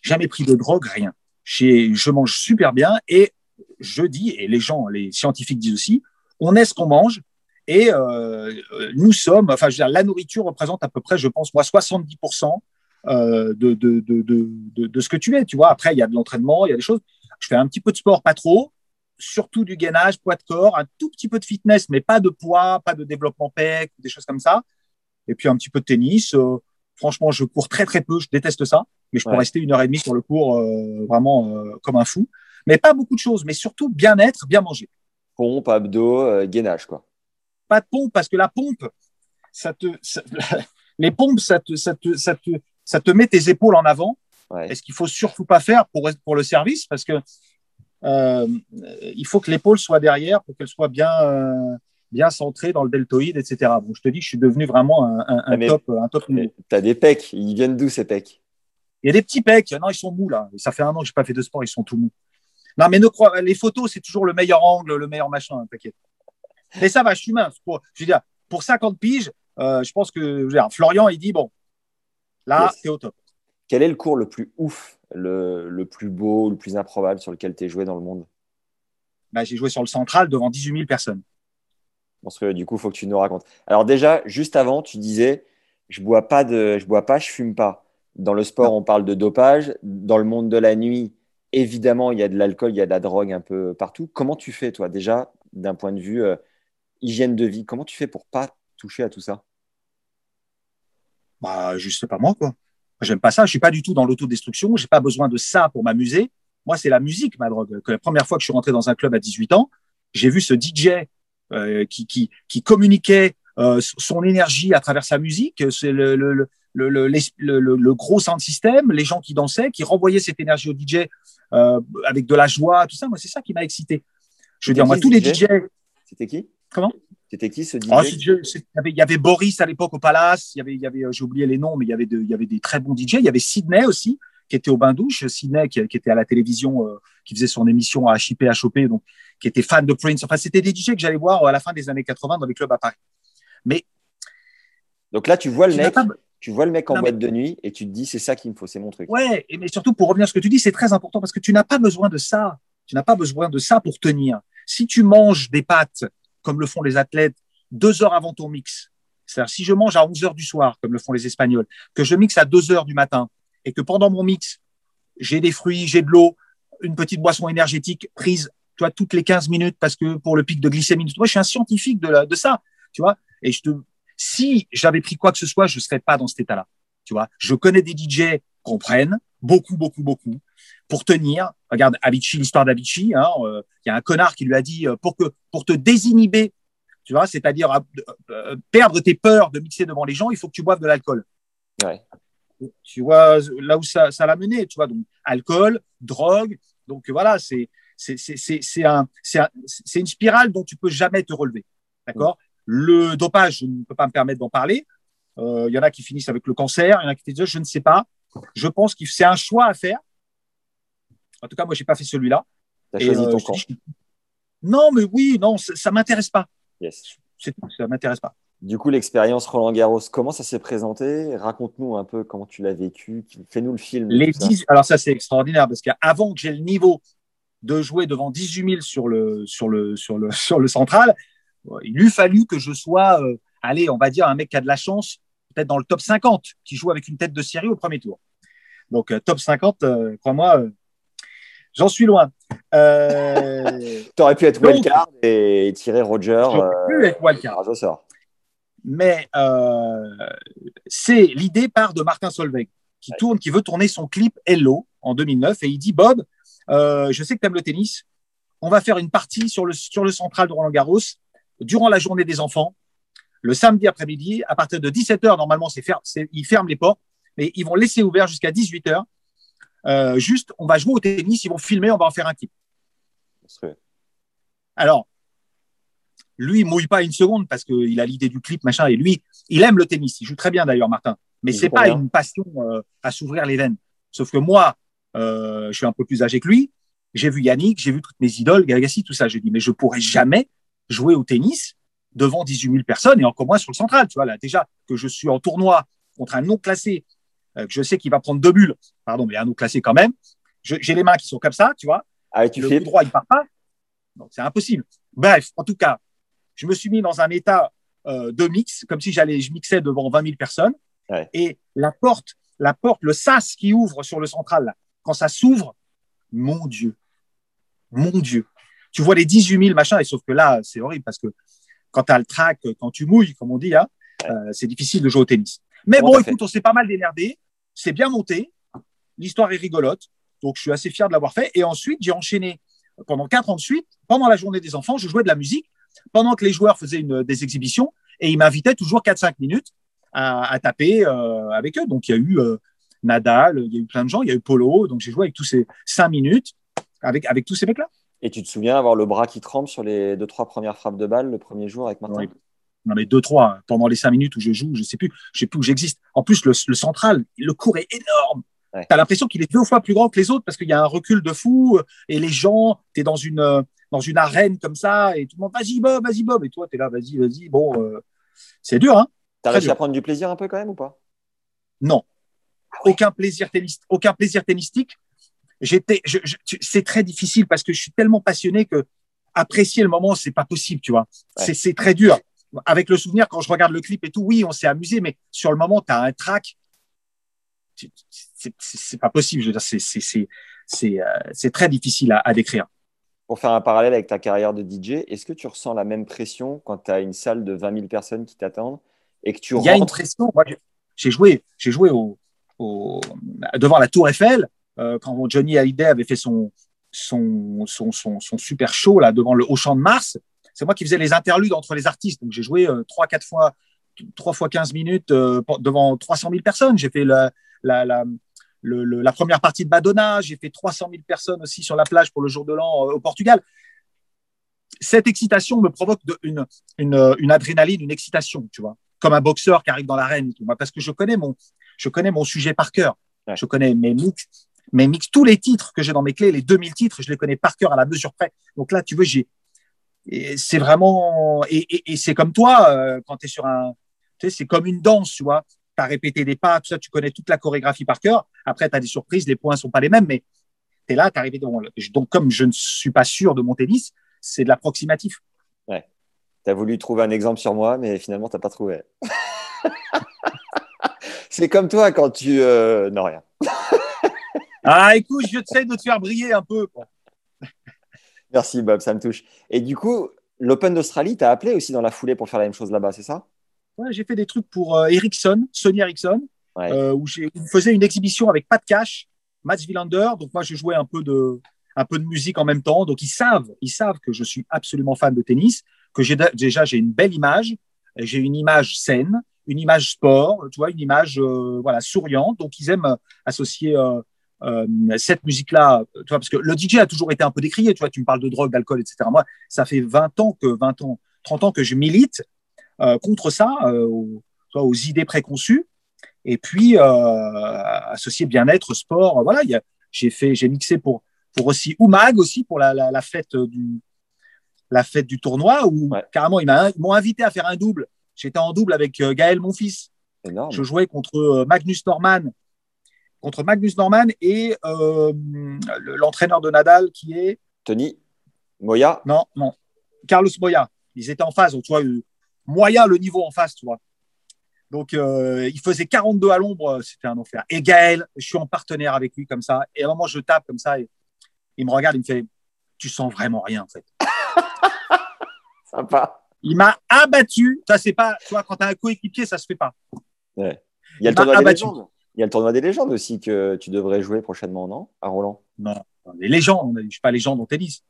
Speaker 6: jamais pris de drogue, rien. Je mange super bien et je dis, et les gens, les scientifiques disent aussi, on est ce qu'on mange et euh, nous sommes, enfin, je veux dire, la nourriture représente à peu près, je pense, moi, 70% euh, de, de, de, de, ce que tu es. Tu vois, après, il y a de l'entraînement, il y a des choses. Je fais un petit peu de sport, pas trop, surtout du gainage, poids de corps, un tout petit peu de fitness, mais pas de poids, pas de développement pec, des choses comme ça. Et puis un petit peu de tennis. Euh, Franchement, je cours très très peu, je déteste ça, mais je peux
Speaker 5: Ouais.
Speaker 6: rester une heure et demie sur le cours euh, vraiment euh, comme un fou. Mais pas beaucoup de choses, mais surtout bien-être, bien manger.
Speaker 5: Pompe, abdos, euh, gainage, quoi.
Speaker 6: Pas de pompe, parce que la pompe, ça te, ça- les pompes, ça te, ça te, ça te, ça te met tes épaules en avant.
Speaker 5: Ouais.
Speaker 6: Et ce qu'il faut surtout pas faire pour, pour le service, parce que euh, il faut que l'épaule soit derrière pour qu'elle soit bien, euh, bien centrée dans le deltoïde, etc. Bon, je te dis, je suis devenu vraiment un, un- un
Speaker 5: Ah, mais-
Speaker 6: top, un top.
Speaker 5: Mais T'as des pecs. Ils viennent d'où ces pecs?
Speaker 6: Il y a des petits pecs. Non, ils sont mous là. Ça fait un an que j'ai pas fait de sport, ils sont tout mous. Non, mais ne crois, les photos, c'est toujours le meilleur angle, le meilleur machin, hein, t'inquiète. Mais ça va, je suis mince. Pour, je veux dire, pour 50 piges, euh, je pense que je veux dire, Florian, il dit bon, là,
Speaker 5: Yes.
Speaker 6: t'es au top.
Speaker 5: Quel est le cours le plus ouf, le, le plus beau, le plus improbable sur lequel tu es joué dans le monde?
Speaker 6: Bah, j'ai joué sur le central devant 18 000 personnes.
Speaker 5: Parce que du coup, il faut que tu nous racontes. Alors déjà, juste avant, tu disais, je bois pas de, je bois pas, je fume pas. Dans le sport, on parle de dopage. Dans le monde de la nuit, évidemment, il y a de l'alcool, il y a de la drogue un peu partout. Comment tu fais, toi, déjà, d'un point de vue euh, hygiène de vie Comment tu fais pour pas toucher à tout ça?
Speaker 6: Bah, je sais pas moi, quoi. J'aime pas ça. Je suis pas du tout dans l'autodestruction. J'ai pas besoin de ça pour m'amuser. Moi, c'est la musique, ma drogue. Que la première fois que je suis rentré dans un club à 18 ans, j'ai vu ce DJ euh, qui, qui, qui communiquait euh, son énergie à travers sa musique. C'est le, le, le, le, le, le- le- le gros sound system, les gens qui dansaient, qui renvoyaient cette énergie au DJ euh, avec de la joie, tout ça. Moi, c'est ça qui m'a excité. Je veux dire, moi, tous les
Speaker 5: DJ?
Speaker 6: DJ.
Speaker 5: C'était qui?
Speaker 6: Comment?
Speaker 5: C'était qui ce DJ
Speaker 6: Oh, c'est- il, y avait, il y avait Boris à l'époque au Palace, il y avait, il y avait euh, j'ai oublié les noms, mais il y avait, de- il y avait des très bons DJ. Il y avait Sydney aussi, qui était au bain douche. Sydney, qui, qui était à la télévision, euh, qui faisait son émission à HIP, HOP, donc qui était fan de Prince. Enfin, c'était des DJ que j'allais voir à la fin des années 80 dans les clubs à Paris. Mais
Speaker 5: Donc là, tu vois le
Speaker 6: tu
Speaker 5: mec,
Speaker 6: pas-
Speaker 5: tu vois le mec en
Speaker 6: Non, mais-
Speaker 5: boîte de nuit et tu te dis, c'est ça qu'il me faut, c'est mon truc.
Speaker 6: Ouais, et mais surtout pour revenir à ce que tu dis, c'est très important parce que tu n'as pas besoin de ça. Tu n'as pas besoin de ça pour tenir. Si tu manges des pâtes, comme le font les athlètes, deux heures avant ton mix, c'est-à-dire si je mange à 11 heures du soir, comme le font les Espagnols, que je mixe à 2 heures du matin et que pendant mon mix, j'ai des fruits, j'ai de l'eau, une petite boisson énergétique prise, tu toutes les 15 minutes parce que pour le pic de glycémie, moi, je suis un scientifique de, ça, tu vois, et si j'avais pris quoi que ce soit, je serais pas dans cet état-là. Tu vois, je connais des DJ qu'on prenne, beaucoup, beaucoup, beaucoup, pour tenir. Regarde Avicii, l'histoire d'Avicii. Hein, euh, Il y a un connard qui lui a dit euh, pour que pour te désinhiber, tu vois, c'est-à-dire euh, euh, perdre tes peurs de mixer devant les gens, il faut que tu boives de l'alcool.
Speaker 5: Ouais.
Speaker 6: Tu vois là où ça, ça l'a mené, tu vois, donc alcool, drogue. Donc voilà, c'est c'est c'est un c'est un- c'est une spirale dont tu peux jamais te relever. D'accord? Le dopage, je ne peux pas me permettre d'en parler. Euh, Il y en a qui finissent avec le cancer, il y en a qui disent je ne sais pas. Je pense que c'est un choix à faire. En tout cas, moi, j'ai pas fait celui-là.
Speaker 5: T'as
Speaker 6: Et,
Speaker 5: choisi
Speaker 6: euh,
Speaker 5: ton camp.
Speaker 6: Non, mais oui, non, ça, ça m'intéresse pas.
Speaker 5: Yes.
Speaker 6: C'est tout, ça m'intéresse pas.
Speaker 5: Du coup, l'expérience Roland Garros, comment ça s'est présenté? Raconte-nous un peu comment tu l'as vécu. Fais-nous le film.
Speaker 6: Les
Speaker 5: tout ça.
Speaker 6: 10 alors ça, c'est extraordinaire parce qu'avant que j'ai le niveau de jouer devant 18 000 sur le, sur le, sur le, sur le central, euh, il eût fallu que je sois, euh, allez, on va dire un mec qui a de la chance, peut-être dans le top 50, qui joue avec une tête de série au premier tour. Donc, euh, top 50, euh, crois-moi, j'en suis loin. Euh,
Speaker 5: T'aurais pu être wildcard et tirer Roger
Speaker 6: j'aurais
Speaker 5: euh,
Speaker 6: pu être wildcard.
Speaker 5: au sort.
Speaker 6: mais euh, c'est l'idée part de Martin Solveig qui tourne, qui veut tourner son clip Hello en 2009 et il dit Bob, euh, je sais que tu aimes le tennis, on va faire une partie sur le sur le central de Roland Garros durant la journée des enfants, le samedi après-midi à partir de 17h normalement c'est fer- c'est- ils ferment les portes, mais ils vont laisser ouvert jusqu'à 18h. Euh, juste, on va jouer au tennis, ils vont filmer, on va en faire un clip. Alors, lui, il mouille pas une seconde parce qu'il a l'idée du clip, machin, et lui, il aime le tennis. Il joue très bien d'ailleurs, Martin. Mais c'est pas une passion euh, à s'ouvrir les veines. Sauf que moi, euh, je suis un peu plus âgé que lui. J'ai vu Yannick, j'ai vu toutes mes idoles, Gagassi, tout ça. J'ai dit, mais je pourrais jamais jouer au tennis devant 18 000 personnes et encore moins sur le central. Tu vois, là, déjà que je suis en tournoi contre un non classé, que je sais qu'il va prendre deux bulles, pardon, mais un non classé quand même. J'ai les mains qui sont comme ça, tu vois
Speaker 5: Ah, tu
Speaker 6: le coup droit, il part pas. Donc, c'est impossible. Bref, en tout cas, je me suis mis dans un état euh, de mix, comme si j'allais, je mixais devant 20 000 personnes.
Speaker 5: Ouais.
Speaker 6: Et la porte, la porte, le sas qui ouvre sur le central, là, quand ça s'ouvre, mon Dieu, mon Dieu. Tu vois les 18 000 machins, et sauf que là, c'est horrible parce que quand tu as le track, quand tu mouilles, comme on dit, hein, euh, c'est difficile de jouer au tennis. Mais bon,
Speaker 5: fait
Speaker 6: écoute, on s'est pas mal démerdé. C'est bien monté. L'histoire est rigolote. Donc, je suis assez fier de l'avoir fait. Et ensuite, j'ai enchaîné pendant quatre ans de suite. Pendant la journée des enfants, je jouais de la musique pendant que les joueurs faisaient une, des exhibitions et ils m'invitaient toujours 4-5 minutes à, à taper euh, avec eux. Donc, il y a eu euh, Nadal, il y a eu plein de gens, il y a eu Polo. Donc, j'ai joué avec tous ces 5 minutes avec, avec tous ces mecs-là.
Speaker 5: Et tu te souviens avoir le bras qui tremble sur les deux, trois premières frappes de balle le premier jour avec Martin
Speaker 6: Oui. Non, mais 2-3 pendant les 5 minutes où je joue, je sais plus, je sais plus où j'existe. En plus, le, le central, le cours est énorme.
Speaker 5: Ouais.
Speaker 6: Tu as l'impression qu'il est deux fois plus grand que les autres parce qu'il y a un recul de fou euh, et les gens, tu es dans une, euh, dans une arène comme ça et tout le monde, vas-y Bob, vas-y Bob. Et toi, tu es là, vas-y, vas-y. Bon, euh, c'est dur, hein
Speaker 5: réussi
Speaker 6: dur.
Speaker 5: à prendre du plaisir un peu quand même ou pas?
Speaker 6: Non. Aucun plaisir tennis, aucun plaisir tennistique. J'étais, tu- c'est très difficile parce que je suis tellement passionné que apprécier le moment, c'est pas possible, tu vois.
Speaker 5: Ouais.
Speaker 6: C'est très dur. Avec le souvenir, quand je regarde le clip et tout, oui, on s'est amusé, mais sur le moment, tu as un track. C'est, pas possible. Je veux dire, c'est, euh, très difficile à, à décrire.
Speaker 5: Pour faire un parallèle avec ta carrière de DJ, est-ce que tu ressens la même pression quand tu as une salle de 20 000 personnes qui t'attendent et que tu
Speaker 6: Il y a une pression. J'ai- joué, joué au, au- devant la Tour Eiffel euh, quand Johnny Hallyday avait fait son, son, son, son, son super show là devant le au Champ de Mars. C'est moi qui faisais les interludes entre les artistes. Donc j'ai joué euh, trois, quatre fois, trois fois 15 minutes euh, devant 300 000 personnes. J'ai fait la, la, la, le- le- la première partie de Madonna. J'ai fait 300 000 personnes aussi sur la plage pour le jour de l'an euh, au Portugal. Cette excitation me provoque de, une, une, une adrénaline, une excitation, tu vois comme un boxeur qui arrive dans l'arène, parce que je connais mon, je connais mon sujet par cœur.
Speaker 5: Ouais.
Speaker 6: Je connais mes mix, mes mix, tous les titres que j'ai dans mes clés, les 2000 titres, je les connais par cœur à la mesure près. Donc là, tu veux, j'ai, et c'est vraiment, et, et, et c'est comme toi, euh, quand tu es sur un, tu sais, c'est comme une danse, tu vois. Tu as répété des pas, tout ça, tu connais toute la chorégraphie par cœur. Après, tu as des surprises, les points sont pas les mêmes, mais tu es là, tu arrivé le- Donc, comme je ne suis pas sûr de mon tennis, c'est de l'approximatif.
Speaker 5: Tu as voulu trouver un exemple sur moi, mais finalement, tu pas trouvé. C'est comme toi quand tu. euh, Non, rien.
Speaker 6: Ah, écoute, je sais de te faire briller un peu. quoi.
Speaker 5: Merci, Bob, ça me touche. Et du coup, l'Open d'Australie, tu as appelé aussi dans la foulée pour faire la même chose là-bas, c'est ça?
Speaker 6: Ouais, j'ai fait des trucs pour euh, Ericsson, Sony Ericsson,
Speaker 5: Ouais.
Speaker 6: euh, où je faisais une exhibition avec Pat Cash, Mats Wilander. Donc moi, je jouais un peu de un peu de musique en même temps. Donc ils savent, ils savent que je suis absolument fan de tennis, que j'ai déjà j'ai une belle image, j'ai une image saine, une image sport, tu vois, une image euh, voilà souriante. Donc ils aiment associer euh, euh, cette musique-là, tu vois, parce que le DJ a toujours été un peu décrié. Tu vois, tu me parles de drogue, d'alcool, etc. Moi, ça fait 20 ans que 20 ans, 30 ans que je milite euh, contre ça, euh, aux, tu vois, aux idées préconçues. Et puis, euh, associer bien-être, sport, voilà, j'ai fait, j'ai mixé pour, pour aussi Oumag aussi pour la, la, la fête du, la fête du tournoi où
Speaker 5: Ouais.
Speaker 6: carrément ils m'ont invité à faire un double. J'étais en double avec euh, Gaël, mon fils.
Speaker 5: Énorme.
Speaker 6: Je jouais contre euh, Magnus Norman, contre Magnus Norman et euh, le- l'entraîneur de Nadal qui est
Speaker 5: Tony, Moya,
Speaker 6: non, non. Carlos Moya. Ils étaient en phase, tu vois, euh, moyen le niveau en face, tu vois. Donc, euh, il faisait 42 à l'ombre, c'était un enfer. Et Gaël, je suis en partenaire avec lui comme ça. Et à un moment, je tape comme ça et il me regarde, il me fait Tu sens vraiment rien, en fait.
Speaker 5: sympa.
Speaker 6: Il m'a abattu. Ça, c'est pas, tu vois, quand tu as un coéquipier, ça se fait pas.
Speaker 5: Ouais. Il y a
Speaker 6: Il
Speaker 5: le tournoi des
Speaker 6: abattu.
Speaker 5: légendes. Il y a le tournoi des légendes aussi que tu devrais jouer prochainement, non À Roland?
Speaker 6: Non, les légendes, je suis pas légende en tennis.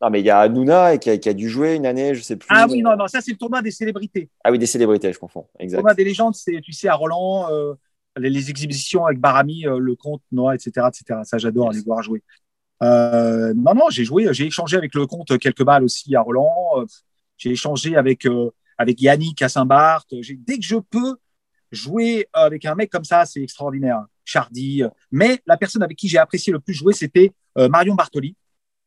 Speaker 5: Non, mais il y a Nouna qui a, qui a dû jouer une année, je sais plus.
Speaker 6: Ah oui, non, non, ça, c'est le tournoi des célébrités.
Speaker 5: Ah oui, des célébrités, je confonds.
Speaker 6: Le
Speaker 5: Exact.
Speaker 6: tournoi des légendes, c'est, tu sais, à Roland, euh, les, les exhibitions avec Barami, euh, le comte, Noah, etc., etc. Ça, j'adore
Speaker 5: Yes.
Speaker 6: aller voir jouer. Euh, non, non, j'ai joué, j'ai échangé avec le comte quelques balles aussi à Roland. Euh, J'ai échangé avec, avec Yannick à Saint-Barth. Dès que je peux jouer avec un mec comme ça, c'est extraordinaire. Chardy. Mais la personne avec qui j'ai apprécié le plus jouer, c'était euh, Marion Bartoli.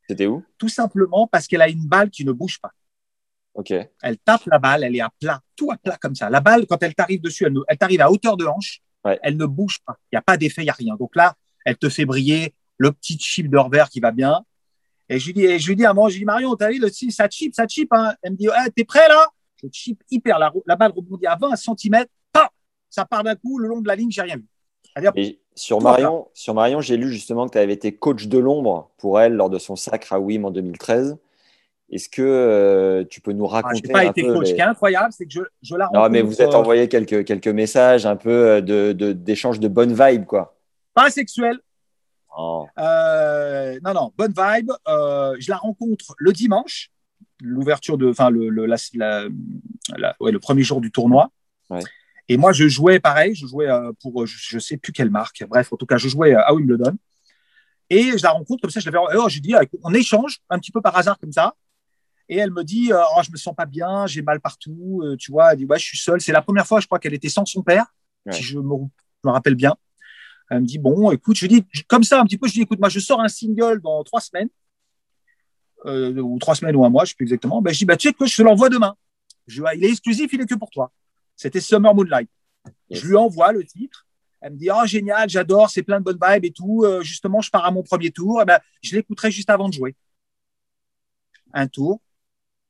Speaker 5: C'était où?
Speaker 6: Tout simplement parce qu'elle a une balle qui ne bouge pas.
Speaker 5: Ok.
Speaker 6: Elle tape la balle, elle est à plat, tout à plat comme ça. La balle, quand elle t'arrive dessus, elle, t'arrive à hauteur de hanche,
Speaker 5: Ouais.
Speaker 6: elle ne bouge pas. Il n'y a pas d'effet, il n'y a rien. Donc là, elle te fait briller le petit chip de revers qui va bien. Et je lui dis, et je lui dis à moi, je lui dis, Marion, t'as vu, le, ça chip, ça chip. Hein. Elle me dit, ah, t'es prêt là? Je chip hyper, la, la balle rebondit à 20 cm, ça part d'un coup, le long de la ligne, j'ai rien vu.
Speaker 5: Et sur Marion, sur Marion, j'ai lu justement que tu avais été coach de l'ombre pour elle lors de son sacre à Wim en 2013. Est-ce que euh, tu peux nous
Speaker 6: Ah,
Speaker 5: raconter
Speaker 6: j'ai pas
Speaker 5: un
Speaker 6: été
Speaker 5: peu
Speaker 6: coach. Ce qui est incroyable, c'est que je, je la
Speaker 5: Non, mais
Speaker 6: rencontre,
Speaker 5: vous êtes envoyé quelques, quelques messages un peu euh, de, de- d'échange de bonnes vibes, quoi.
Speaker 6: pas sexuelle.
Speaker 5: Oh.
Speaker 6: Euh, non, non, bonne vibe. Euh, je la rencontre le dimanche, l'ouverture de, enfin le, le, la- la- la- ouais, le premier jour du tournoi.
Speaker 5: Ouais.
Speaker 6: Et moi, je jouais pareil, je jouais euh, pour, euh, je, je sais plus quelle marque. Bref, en tout cas, je jouais euh, à Wimbledon. Et je la rencontre comme ça, je l'avais, oh, j'ai dit, on échange un petit peu par hasard comme ça. Et elle me dit, oh, je me sens pas bien, j'ai mal partout, tu vois. Elle dit, ouais, je suis seule. C'est la première fois, je crois qu'elle était sans son père,
Speaker 5: Ouais.
Speaker 6: si je me, je me rappelle bien. Elle me dit, bon, écoute, je lui dis, comme ça, un petit peu, je lui dis, écoute, moi, je sors un single dans trois semaines, euh, ou trois semaines ou un mois, je sais plus exactement. Ben, je dis, bah, tu sais que je te l'envoie demain. Je, il est exclusif, il est que pour toi. C'était Summer Moonlight.
Speaker 5: Yes.
Speaker 6: Je lui envoie le titre. Elle me dit, oh, génial, j'adore, c'est plein de bonnes vibes et tout. Euh, justement, je pars à mon premier tour. Eh ben, je l'écouterai juste avant de jouer. Un tour,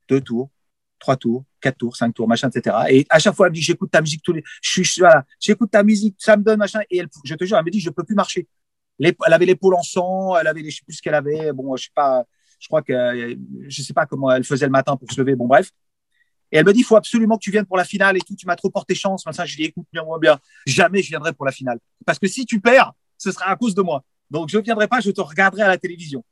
Speaker 6: deux tours, trois tours, quatre tours, cinq tours, machin, etc. Et à chaque fois, elle me dit, j'écoute ta musique tous les, je suis, voilà, j'écoute ta musique, ça me donne, machin. Et elle, je te jure, elle me dit, je peux plus marcher. Elle avait l'épaule en sang, elle avait, les, je sais plus ce qu'elle avait. Bon, je sais pas, je crois que, euh, je sais pas comment elle faisait le matin pour se lever. Bon, bref. Et elle me dit, il faut absolument que tu viennes pour la finale et tout. Tu m'as trop porté chance. Machin. Je lui dis, écoute, bien, moi, bien. Jamais je viendrai pour la finale. Parce que si tu perds, ce sera à cause de moi. Donc, je ne viendrai pas, je te regarderai à la télévision.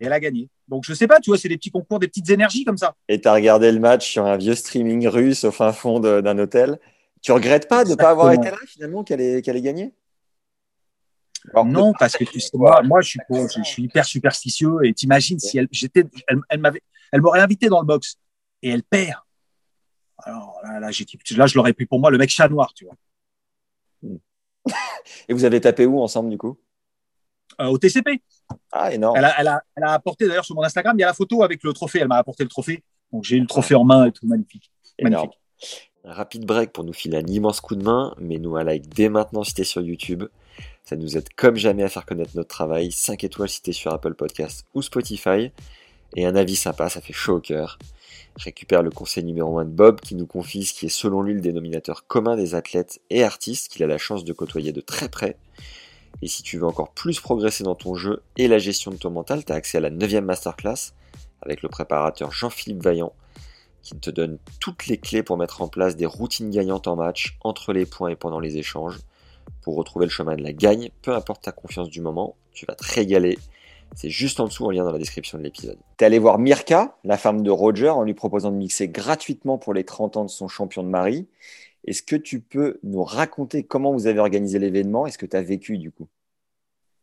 Speaker 6: Et elle a gagné. Donc, je sais pas, tu vois, c'est des petits concours, des petites énergies comme ça.
Speaker 5: Et tu as regardé le match sur un vieux streaming russe au fin fond d'un hôtel. Tu regrettes pas de ne pas avoir été là finalement, qu'elle ait, gagné? Alors
Speaker 6: Non, parce que tu sais, moi, moi je, suis, je, je hyper superstitieux et t'imagines si elle, j'étais, elle, elle m'aurait invité dans le box et elle perd. Alors là, là, là, je l'aurais pris pour moi le mec chat noir, tu vois,
Speaker 5: Et vous avez tapé où ensemble du coup?
Speaker 6: Euh, au TCP.
Speaker 5: Ah, énorme.
Speaker 6: Elle a, elle a, elle a apporté d'ailleurs sur mon Instagram, il y a la photo avec le trophée. Elle m'a apporté le trophée, donc j'ai eu le trophée en main et tout, magnifique.
Speaker 5: Énorme.
Speaker 6: magnifique.
Speaker 5: Un rapide break pour nous filer un immense coup de main, mais nous un like dès maintenant si t'es sur YouTube. Ça nous aide comme jamais à faire connaître notre travail. 5 étoiles si t'es sur Apple Podcast ou Spotify. Et un avis sympa, ça fait chaud au cœur. Récupère le conseil numéro 1 de Bob qui nous confie ce qui est selon lui le dénominateur commun des athlètes et artistes qu'il a la chance de côtoyer de très près. Et si tu veux encore plus progresser dans ton jeu et la gestion de ton mental, tu as accès à la 9 masterclass avec le préparateur Jean-Philippe Vaillant qui te donne toutes les clés pour mettre en place des routines gagnantes en match, entre les points et pendant les échanges. Pour retrouver le chemin de la gagne, peu importe ta confiance du moment, tu vas te régaler. C'est juste en dessous en lien dans la description de l'épisode. T'es allé voir Mirka, la femme de Roger, en lui proposant de mixer gratuitement pour les 30 ans de son champion de Marie. Est-ce que tu peux nous raconter comment vous avez organisé l'événement? Et ce que tu as vécu du coup?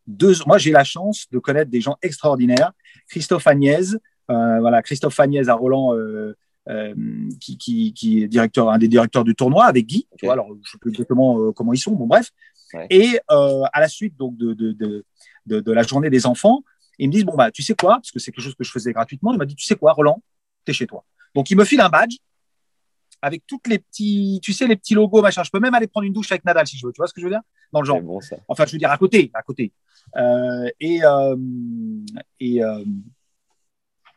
Speaker 6: Deux, moi, j'ai la chance de connaître des gens extraordinaires. Christophe Agnès, euh, voilà, Christophe Agnès à Roland, euh, euh, qui, qui, qui est directeur, un des directeurs du tournoi avec Guy.
Speaker 5: Ok.
Speaker 6: Tu vois, alors, je ne sais plus exactement comment ils sont. Bon, bref.
Speaker 5: Ouais.
Speaker 6: Et à la suite donc de, de, de, de, de la journée des enfants, ils me disent bon bah tu sais quoi, parce que c'est quelque chose que je faisais gratuitement. Il m'a dit tu sais quoi, Roland, t'es chez toi. Donc il me file un badge avec toutes les petits, tu sais les petits logos machin. Je peux même aller prendre une douche avec Nadal si je veux. Tu vois ce que je veux dire? Dans le genre.
Speaker 5: C'est bon ça.
Speaker 6: Enfin, je veux dire à côté, à côté. Euh, et euh, et euh,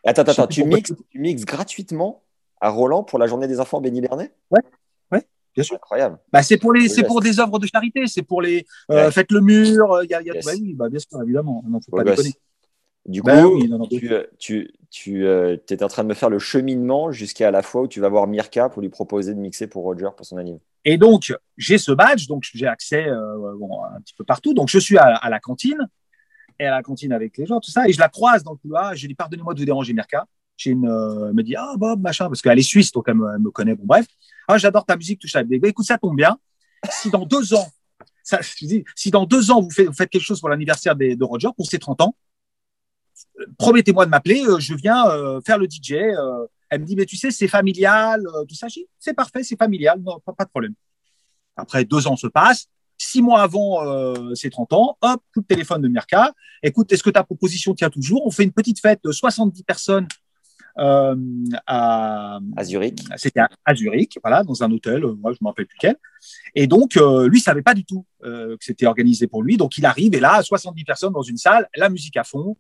Speaker 5: Attends, attends, tu mixes, tu mixes gratuitement à Roland pour la journée des enfants Béni Bernet
Speaker 6: bien sûr.
Speaker 5: Incroyable.
Speaker 6: Bah, c'est pour les, c'est pour des œuvres de charité, c'est pour les, euh,
Speaker 5: Ouais.
Speaker 6: faites le mur, il y a, y a
Speaker 5: Yes.
Speaker 6: bah oui, bah, bien sûr, évidemment, faut pas déconner.
Speaker 5: Du coup,
Speaker 6: oui, non, non,
Speaker 5: tu, euh, tu, tu euh, étais en train de me faire le cheminement jusqu'à la fois où tu vas voir Mirka pour lui proposer de mixer pour Roger pour son anniversaire.
Speaker 6: Et donc, j'ai ce badge, donc j'ai accès euh, bon, un petit peu partout. Donc, je suis à, à la cantine, et à la cantine avec les gens, tout ça, et je la croise dans le couloir. Je lui dis, pardonnez-moi de vous déranger, Mirka. J'ai euh, me dit, ah, Bob, machin, parce qu'elle est suisse, donc elle me, connaît. Bon, bref. Ah, j'adore ta musique. Elle me dit, bah, écoute, ça tombe bien. Si dans deux ans, si dans deux ans, vous faites, quelque chose pour l'anniversaire de Roger, pour ses 30 ans, promettez-moi de m'appeler, euh, je viens euh, faire le DJ. elle me dit, mais tu sais, c'est familial, tout ça. C'est parfait, c'est familial, non, pas, de problème. Après, deux ans se passent. Six mois avant euh, ses 30 ans, hop, coup de téléphone de Mirka. Écoute, est-ce que ta proposition tient toujours? On fait une petite fête de 70 personnes à,
Speaker 5: À Zurich.
Speaker 6: c'était à, à Zurich, voilà, dans un hôtel, euh, moi je me rappelle plus quel. Et donc, euh, lui savait pas du tout euh, que c'était organisé pour lui. Donc, il arrive et là, 70 personnes dans une salle, la musique à fond.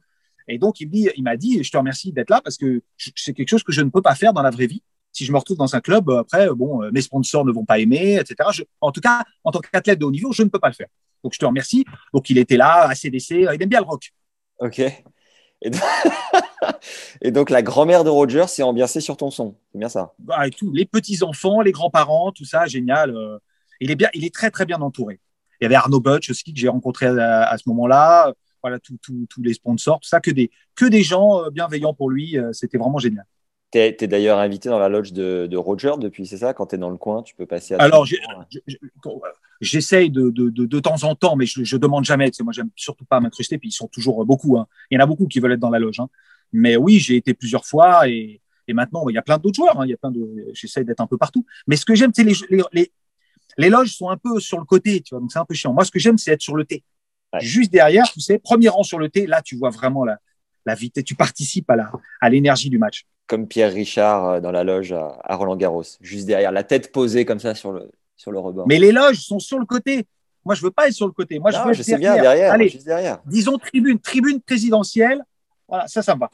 Speaker 6: Et donc, il me dit, il m'a dit, je te remercie d'être là parce que c'est quelque chose que je ne peux pas faire dans la vraie vie. Si je me retrouve dans un club, euh, après, euh, bon, euh, mes sponsors ne vont pas aimer, etc. Je- en tout cas, en tant qu'athlète de haut niveau, je ne peux pas le faire. Donc, je te remercie. Donc, il était là, à CDC, il aime bien le rock.
Speaker 5: Ok. Et, donc... la grand-mère de Roger s'est ambiancée sur ton son. C'est bien ça.
Speaker 6: Bah, et les petits-enfants, les grands-parents, tout ça, génial. Euh, il, est bien, il est très, très bien entouré. Il y avait Arnaud Butch aussi que j'ai rencontré à, à ce moment-là. Voilà, tous les sponsors, tout ça, que des, que des gens euh, bienveillants pour lui. Euh, C'était vraiment génial.
Speaker 5: Tu es, d'ailleurs invité dans la lodge de, de Roger depuis, c'est ça? Quand tu es dans le coin, tu peux passer à.
Speaker 6: Alors, j'essaye de, de, de, de, temps en temps, mais je, je demande jamais. Tu sais, moi, j'aime surtout pas m'incruster, puis ils sont toujours beaucoup. Hein. Il y en a beaucoup qui veulent être dans la loge. Hein. Mais oui, j'ai été plusieurs fois et, et maintenant, il y a plein d'autres joueurs. Hein. Il y a plein de. J'essaye d'être un peu partout. Mais ce que j'aime, c'est les, les, les, les, loges sont un peu sur le côté, tu vois. Donc c'est un peu chiant. Moi, ce que j'aime, c'est être sur le T. Ouais. Juste derrière, tu sais, premier rang sur le T. Là, tu vois vraiment la, la vitesse. Tu participes à la à l'énergie du match.
Speaker 5: Comme Pierre Richard euh, dans la loge à, à Roland Garros, juste derrière, la tête posée comme ça sur le sur le rebord.
Speaker 6: Mais les loges sont sur le côté. Moi, je veux pas être sur le côté. Moi, je veux
Speaker 5: je
Speaker 6: être
Speaker 5: sais
Speaker 6: derrière.
Speaker 5: bien derrière.
Speaker 6: Allez,
Speaker 5: juste derrière.
Speaker 6: disons tribune, tribune présidentielle. Voilà, ça, ça me va.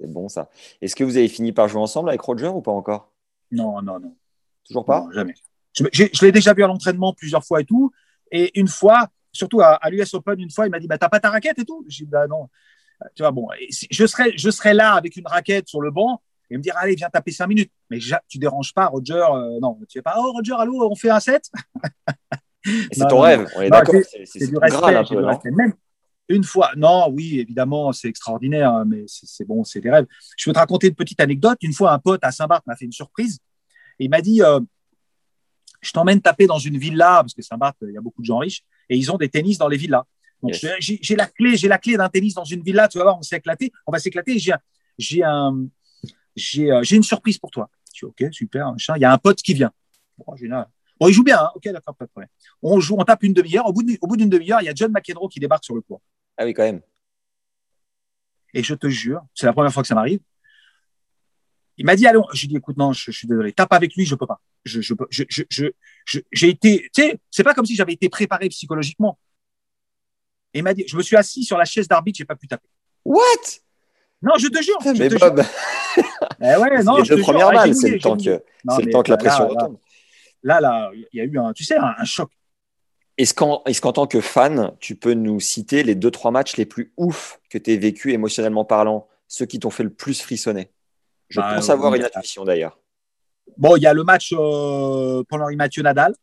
Speaker 5: C'est bon ça. Est-ce que vous avez fini par jouer ensemble avec Roger ou pas encore?
Speaker 6: Non, non, non.
Speaker 5: Toujours pas?
Speaker 6: Non, Jamais. Je, je- je l'ai déjà vu à l'entraînement plusieurs fois et tout. Et une fois, surtout à, à l'US Open, une fois, il m'a dit bah, T'as pas ta raquette et tout? J'ai dit Bah non. Tu vois, bon, je serais, je serais là avec une raquette sur le banc et me dire Allez, viens taper cinq minutes. Mais tu déranges pas, Roger. euh, non, tu fais pas Oh, Roger, allô, on fait un set?
Speaker 5: Et C'est ton
Speaker 6: non,
Speaker 5: rêve, on est d'accord. C'est
Speaker 6: du respect.
Speaker 5: Graal un
Speaker 6: j'ai
Speaker 5: peu,
Speaker 6: du
Speaker 5: non?
Speaker 6: respect. Même une fois, non, oui, évidemment, c'est extraordinaire, hein, mais c'est bon, c'est des rêves. Je peux te raconter une petite anecdote. Une fois, un pote à Saint-Barth m'a fait une surprise. Et il m'a dit euh, Je t'emmène taper dans une villa, parce que Saint-Barth, il y a beaucoup de gens riches, et ils ont des tennis dans les villas. Donc,
Speaker 5: Yes.
Speaker 6: j'ai la clé, j'ai la clé d'un tennis dans une villa, tu vas voir, on s'est éclaté, on va s'éclater. J'ai un- J'ai euh, j'ai une surprise pour toi. Je dis Ok, super, machin. Il y a un pote qui vient. Bon, génial. Bon, il joue bien, hein. ok, d'accord, pas de problème. On joue, on tape une demi-heure. Au bout d'une demi-heure, il y a John McEnroe qui débarque sur le court.
Speaker 5: Ah oui, quand même.
Speaker 6: Et je te jure, c'est la première fois que ça m'arrive. Il m'a dit, allons. Je lui ai dit, écoute, non, je, je suis désolé. Tape avec lui, je peux pas. Je, je, je, je, j'ai été, tu sais, c'est pas comme si j'avais été préparé psychologiquement. Et il m'a dit, je me suis assis sur la chaise d'arbitre, j'ai pas pu taper.
Speaker 5: What?
Speaker 6: Non, je te jure. je
Speaker 5: Mais
Speaker 6: te
Speaker 5: Bob,
Speaker 6: jure. Eh ouais,
Speaker 5: c'est
Speaker 6: non,
Speaker 5: les deux premières balles, c'est le temps que,
Speaker 6: Non,
Speaker 5: c'est le temps que la
Speaker 6: là,
Speaker 5: pression
Speaker 6: là,
Speaker 5: retombe.
Speaker 6: Là, là, il y a eu un, tu sais, un, un choc.
Speaker 5: Est-ce qu'en est-ce qu'en tant que fan, tu peux nous citer les deux, trois matchs les plus ouf que tu aies vécu émotionnellement parlant, ceux qui t'ont fait le plus frissonner? Je
Speaker 6: Bah,
Speaker 5: pense
Speaker 6: euh,
Speaker 5: avoir
Speaker 6: oui,
Speaker 5: une intuition d'ailleurs.
Speaker 6: Bon, il y a le match euh, pendant Mathieu Nadal.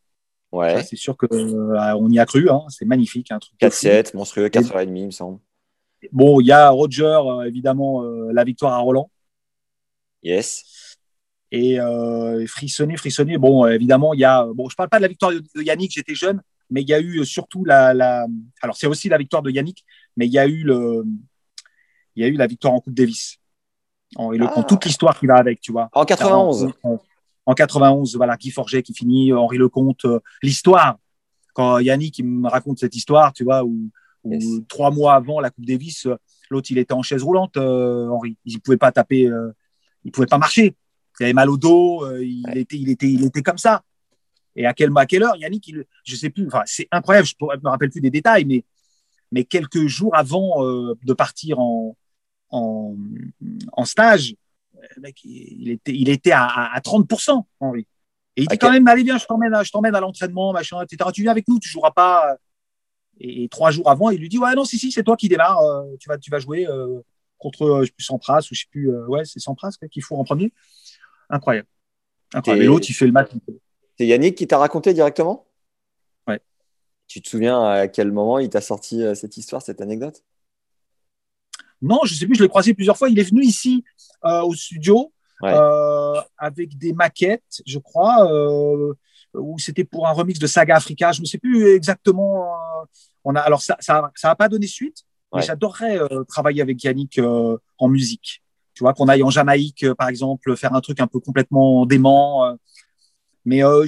Speaker 5: Ouais,
Speaker 6: C'est sûr que euh, on y a cru. Hein. C'est magnifique, un truc. de fou.
Speaker 5: 4-7, monstrueux, 4h30, il me semble.
Speaker 6: Bon, il y a Roger, euh, évidemment, euh, la victoire à Roland.
Speaker 5: Yes.
Speaker 6: Et euh, frissonner, frissonner. Bon, euh, évidemment, il y a. Bon, je parle pas de la victoire de, Yannick, j'étais jeune, mais il y a eu surtout la. la alors, c'est aussi la victoire de Yannick, mais il y a eu le. Il y a eu la victoire en Coupe Davis. En, et le,
Speaker 5: Ah.
Speaker 6: toute l'histoire qui va avec, tu vois.
Speaker 5: En 91.
Speaker 6: En, en- en 91, voilà, Guy Forget qui finit, Henri Lecomte, euh, l'histoire. Quand Yannick il me raconte cette histoire, tu vois, où, où
Speaker 5: Yes.
Speaker 6: trois mois avant la Coupe Davis, euh, l'autre il était en chaise roulante, euh, Henri. Il pouvait pas taper, euh, il pouvait pas marcher. Il avait mal au dos, euh, il,
Speaker 5: Ouais.
Speaker 6: était, il, était, il était comme ça. Et à quelle, à quelle heure, Yannick, il, je sais plus, enfin, c'est incroyable, je ne me rappelle plus des détails, mais, mais quelques jours avant euh, de partir en, en, en stage, mec, il était, il était à, à- à 30%, Henri. Et il dit quand même, allez, viens, je t'emmène à, l'entraînement, machin, etc. Tu viens avec nous, tu joueras pas. Et, et trois jours avant, il lui dit, ouais, non, si, si, c'est toi qui démarres, euh, tu, vas, tu vas jouer euh, contre, euh, je sais plus, Sampras, ou je sais plus, euh, ouais, c'est Sampras qu'il faut en premier. Incroyable. Incroyable.
Speaker 5: Et-
Speaker 6: l'autre, il fait le match.
Speaker 5: C'est Yannick qui t'a raconté directement?
Speaker 6: Ouais.
Speaker 5: Tu te souviens à quel moment il t'a sorti euh, cette histoire, cette anecdote?
Speaker 6: Non, je sais plus, je l'ai croisé plusieurs fois. Il est venu ici euh, au studio
Speaker 5: Ouais.
Speaker 6: euh, avec des maquettes, je crois, euh, où c'était pour un remix de Saga Africa. Je ne sais plus exactement. on a, alors, ça n'a ça, a pas donné suite,
Speaker 5: Ouais.
Speaker 6: j'adorerais euh, travailler avec Yannick euh, en musique. Tu vois, qu'on aille en Jamaïque, euh, par exemple, faire un truc un peu complètement dément. euh. mais euh,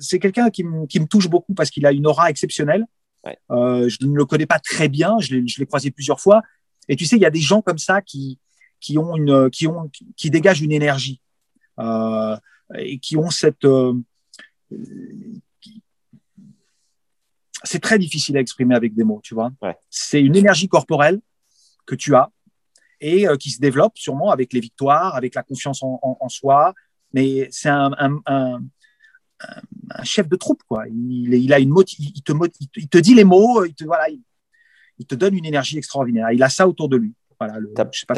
Speaker 6: c'est quelqu'un qui, me- qui me touche beaucoup parce qu'il a une aura exceptionnelle.
Speaker 5: Ouais.
Speaker 6: Euh, je ne le connais pas très bien, je l'ai croisé plusieurs fois. Et tu sais, il y a des gens comme ça qui, qui ont une, qui ont, qui dégagent une énergie euh, et qui ont cette. Euh, c'est très difficile à exprimer avec des mots, tu vois.
Speaker 5: Ouais.
Speaker 6: C'est une énergie corporelle que tu as et euh, qui se développe sûrement avec les victoires, avec la confiance en, en- en soi. Mais c'est un, un, un, un- un chef de troupe, quoi. Il, il a une il te, moti- il te dit les mots, il te voilà, il, il te donne une énergie extraordinaire. Il a ça autour de lui. Voilà, je sais pas.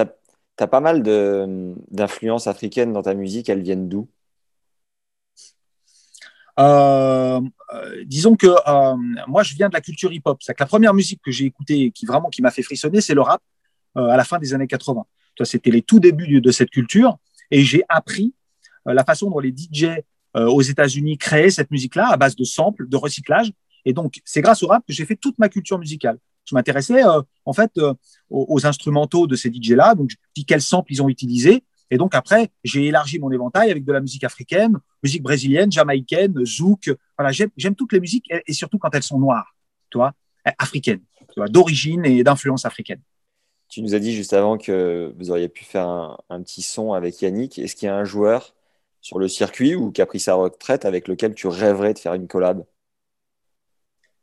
Speaker 5: mal d'influences africaines dans ta musique, elles viennent d'où?
Speaker 6: Euh, euh, disons que euh, moi, je viens de la culture hip-hop. C'est que la première musique que j'ai écoutée, qui vraiment qui m'a fait frissonner, c'est le rap à la fin des années 80. Ça, C'était les tout débuts de cette culture, et j'ai appris la façon dont les DJ aux États-Unis créaient cette musique-là à base de samples, de recyclage. Et donc, c'est grâce au rap que j'ai fait toute ma culture musicale. Je m'intéressais euh, en fait euh, aux, aux instrumentaux de ces DJ-là, donc je dis quels samples ils ont utilisés. Et donc après, j'ai élargi mon éventail avec de la musique africaine, musique brésilienne, jamaïcaine, zouk. Voilà, j'aime toutes les musiques et, et surtout quand elles sont noires, tu vois, euh, africaines, tu vois, d'origine et d'influence africaine.
Speaker 5: Tu nous as dit juste avant que vous auriez pu faire un, un petit son avec Yannick. Est-ce qu'il y a un joueur sur le circuit ou qui a pris sa retraite avec lequel tu rêverais de faire une collab?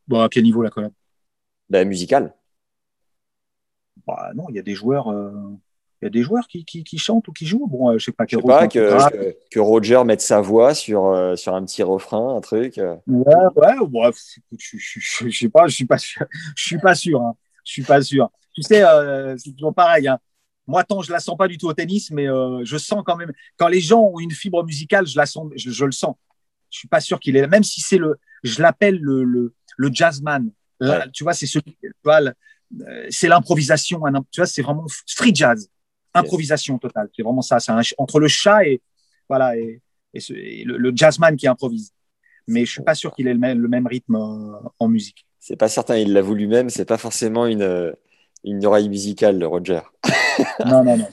Speaker 6: Bon, à quel niveau la collab?
Speaker 5: Ben, musicale?
Speaker 6: bah, Non, il y a des joueurs, euh, il y a des joueurs qui, qui, qui chantent ou qui jouent. Bon, euh, je sais pas
Speaker 5: Je sais pas, que, que, que Roger mette sa voix sur, euh, sur un petit refrain, un truc.
Speaker 6: Ouais, ouais, ouais, je, je, je, je sais pas, je suis pas sûr, je suis pas sûr, hein. je suis pas sûr. Tu sais, euh, c'est toujours pareil. Hein. Moi, tant je la sens pas du tout au tennis, mais euh, je sens quand même quand les gens ont une fibre musicale, je la sens, je, je le sens. Je suis pas sûr qu'il est, même si c'est le, je l'appelle le, le, le jazzman. Là,
Speaker 5: Ouais.
Speaker 6: Tu vois, c'est ce, tu vois, le- euh, c'est l'improvisation. Tu vois, c'est vraiment street jazz, improvisation totale. C'est vraiment ça. C'est entre le chat et voilà et, et, ce- et le, le jazzman qui improvise. Mais je suis pas sûr qu'il ait le même, le même rythme euh, en musique.
Speaker 5: C'est pas certain, il l'avoue lui-même, c'est pas forcément une, une oreille musicale de Roger.
Speaker 6: Non, non, non.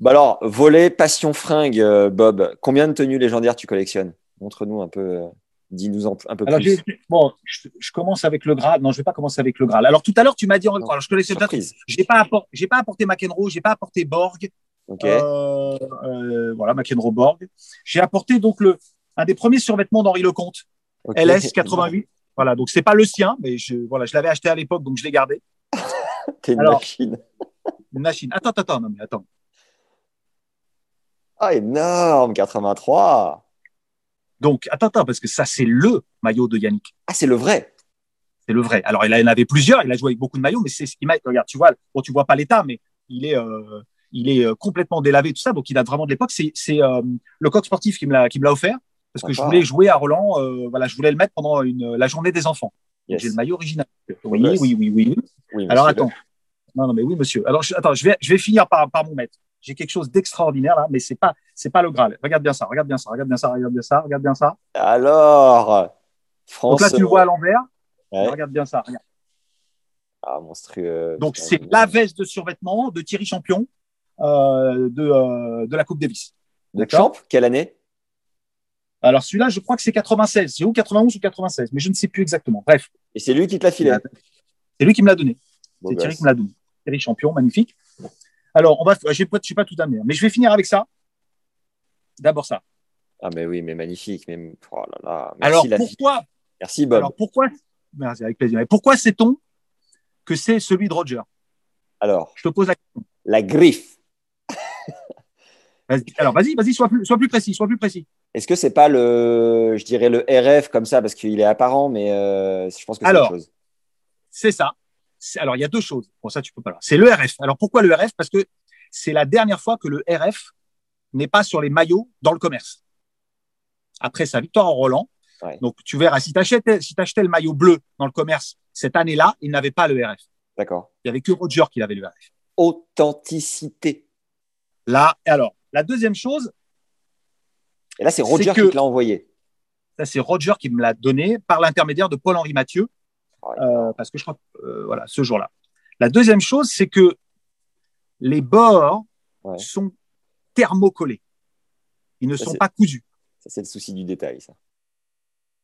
Speaker 5: Bah alors, volet, passion, fringue, euh, Bob. Combien de tenues légendaires tu collectionnes? Montre-nous un peu, euh, dis-nous un peu
Speaker 6: Alors,
Speaker 5: plus.
Speaker 6: bon, je, je commence avec le Graal. Non, je vais pas commencer avec le Graal. Alors, tout à l'heure, tu m'as dit, en- alors, je collectionne pas.
Speaker 5: Surprise.
Speaker 6: J'ai pas pas apporté McEnroe, j'ai pas apporté Borg.
Speaker 5: Ok.
Speaker 6: Euh, euh, voilà, McEnroe Borg. J'ai apporté donc le, un des premiers survêtements d'Henri Lecomte. LS 88. Voilà, donc c'est pas le sien, mais je, voilà, je l'avais acheté à l'époque, donc je l'ai gardé.
Speaker 5: T'es une
Speaker 6: Alors-
Speaker 5: machine.
Speaker 6: Une machine. Attends, attends, attends, non, mais attends.
Speaker 5: Ah, énorme, 83.
Speaker 6: Donc, attends, attends, parce que ça, c'est le maillot de Yannick.
Speaker 5: Ah, c'est le vrai.
Speaker 6: C'est le vrai. Alors, il en avait plusieurs. Il a joué avec beaucoup de maillots, mais c'est ce qui m'a. Regarde, tu vois, bon, tu vois pas l'état, mais il est, euh, il est euh, complètement délavé, tout ça. Donc, il date vraiment de l'époque. C'est, c'est euh, le coq sportif qui me l'a, qui me l'a offert parce que je voulais jouer à Roland. euh, voilà, je voulais le mettre pendant une, la journée des enfants.
Speaker 5: Yes.
Speaker 6: J'ai le maillot original. Oui,
Speaker 5: Yes.
Speaker 6: oui, oui, oui.
Speaker 5: Oui,
Speaker 6: Alors, attends. Non, non, mais oui, monsieur. Alors, je, attends, je vais, je vais finir par, par mon maître. J'ai quelque chose d'extraordinaire là, mais c'est pas, c'est pas le Graal. Regarde bien ça, regarde bien ça, regarde bien ça, regarde bien ça, regarde bien ça.
Speaker 5: Alors, France.
Speaker 6: Donc là, tu le vois à l'envers.
Speaker 5: Ouais.
Speaker 6: Regarde bien ça. Regarde.
Speaker 5: Ah, monstrueux.
Speaker 6: Donc, c'est la veste de survêtement de Thierry Champion euh, de, euh, de la Coupe Davis. D'accord.
Speaker 5: Champ, quelle année?
Speaker 6: Alors, celui-là, je crois que c'est 96. C'est ou 91 ou 96, mais je ne sais plus exactement. Bref,
Speaker 5: Et c'est lui qui te l'a filé?
Speaker 6: c'est lui qui me l'a donné. C'est Thierry
Speaker 5: gosse.
Speaker 6: qui me l'a donné. Thierry Champion, magnifique. Alors, on va, je ne suis pas tout amené, mais je vais finir avec ça. D'abord ça.
Speaker 5: Ah, mais oui, mais magnifique. Mais... Oh là là. Merci,
Speaker 6: Alors,
Speaker 5: la vie.
Speaker 6: pourquoi,
Speaker 5: Merci, Bob.
Speaker 6: alors, pourquoi, merci, avec plaisir. Et pourquoi sait-on que c'est celui de Roger?
Speaker 5: Alors,
Speaker 6: Je te pose la question.
Speaker 5: la griffe.
Speaker 6: Alors, vas-y, vas-y, sois plus, sois plus précis, sois plus précis.
Speaker 5: Est-ce que c'est pas le, je dirais le RF comme ça parce qu'il est apparent, mais euh, je pense que c'est autre chose.
Speaker 6: C'est ça. Alors, il y a deux choses. Bon, ça, tu peux pas. C'est le RF. Alors, pourquoi le RF Parce que c'est la dernière fois que le RF n'est pas sur les maillots dans le commerce. Après sa victoire en Roland.
Speaker 5: Ouais.
Speaker 6: Donc, tu verras, si tu achetais, si t'achetais le maillot bleu dans le commerce cette année-là, il n'avait pas le RF.
Speaker 5: D'accord.
Speaker 6: Il y avait que Roger qui avait le RF.
Speaker 5: Authenticité.
Speaker 6: Là, alors, la deuxième chose,
Speaker 5: Et là, c'est Roger
Speaker 6: que-
Speaker 5: qui te l'a envoyé.
Speaker 6: ça, c'est Roger qui me l'a donné par l'intermédiaire de Paul-Henri Mathieu, euh, parce que je crois, que, euh, voilà, ce jour-là. La deuxième chose, c'est que les bords
Speaker 5: Ouais.
Speaker 6: sont thermocollés. Ils ne
Speaker 5: Ça,
Speaker 6: sont pas cousus.
Speaker 5: Ça, c'est le souci du détail, ça.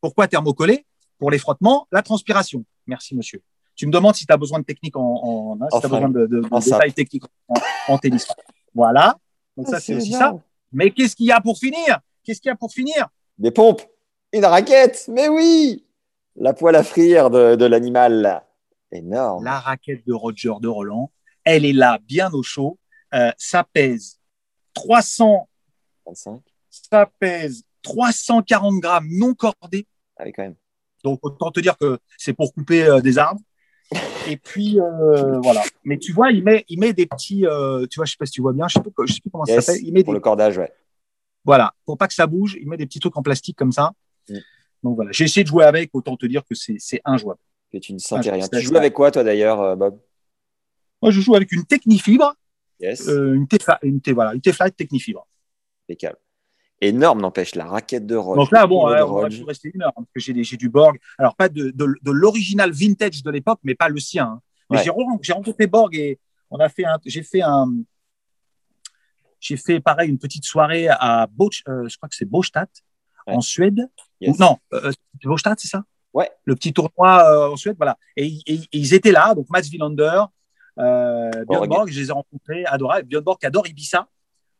Speaker 6: Pourquoi thermocollés? Pour les frottements, la transpiration. Merci, monsieur. Tu me demandes si tu as besoin de technique en, en hein, si
Speaker 5: En
Speaker 6: tu as besoin de, de- de
Speaker 5: en
Speaker 6: détails techniques en, en tennis. Voilà. Donc ça,
Speaker 5: Ah,
Speaker 6: c'est
Speaker 5: c'est
Speaker 6: aussi ça. Mais qu'est-ce qu'il y a pour finir? Qu'est-ce qu'il y a pour finir?
Speaker 5: Des pompes. Une raquette. Mais oui. La poêle à frire de, de l'animal. Énorme.
Speaker 6: La raquette de Roger de Roland, elle est là, bien au chaud. Euh, ça pèse 300,
Speaker 5: 25.
Speaker 6: ça pèse 340 grammes non cordés.
Speaker 5: Allez, quand même.
Speaker 6: Donc autant te dire que c'est pour couper euh, des arbres. Et puis euh, voilà. Mais tu vois, il met, il met des petits, euh, tu vois, je sais pas si tu vois bien, je sais, pas, je sais plus comment
Speaker 5: Yes,
Speaker 6: ça s'appelle. Il met
Speaker 5: pour
Speaker 6: des,
Speaker 5: le cordage, ouais.
Speaker 6: voilà, pour pas que ça bouge, il met des petits trucs en plastique comme ça.
Speaker 5: Mm.
Speaker 6: Donc voilà, j'ai essayé de jouer avec, autant te dire que c'est injouable.
Speaker 5: Que tu ne sentais rien.
Speaker 6: je
Speaker 5: Tu joues avec quoi, toi, d'ailleurs, euh, Bob?
Speaker 6: Moi, je joue avec une Technifibre,
Speaker 5: Yes,
Speaker 6: euh, une T-Flight, une voilà, une Technifibre.
Speaker 5: impeccable. Énorme, n'empêche, la raquette de Roche.
Speaker 6: Donc là, bon,
Speaker 5: de
Speaker 6: on va plus rester une heure, hein, parce que j'ai du Borg. Alors, pas de, de, de l'original vintage de l'époque, mais pas le sien. hein. Mais
Speaker 5: Ouais.
Speaker 6: j'ai re- j'ai rencontré Borg et on a fait un, j'ai fait un, j'ai fait pareil une petite soirée à Boch, euh, je crois que c'est Bostadt,
Speaker 5: Ouais.
Speaker 6: en Suède.
Speaker 5: Yes.
Speaker 6: Ou non, euh, c'est ça?
Speaker 5: Ouais.
Speaker 6: Le petit tournoi euh, en Suède, voilà. Et, et- et ils étaient là, donc Mats Wilander, euh, Björn
Speaker 5: Borg.
Speaker 6: Je les ai rencontrés, adorables. Björn Borg qui adore Ibiza.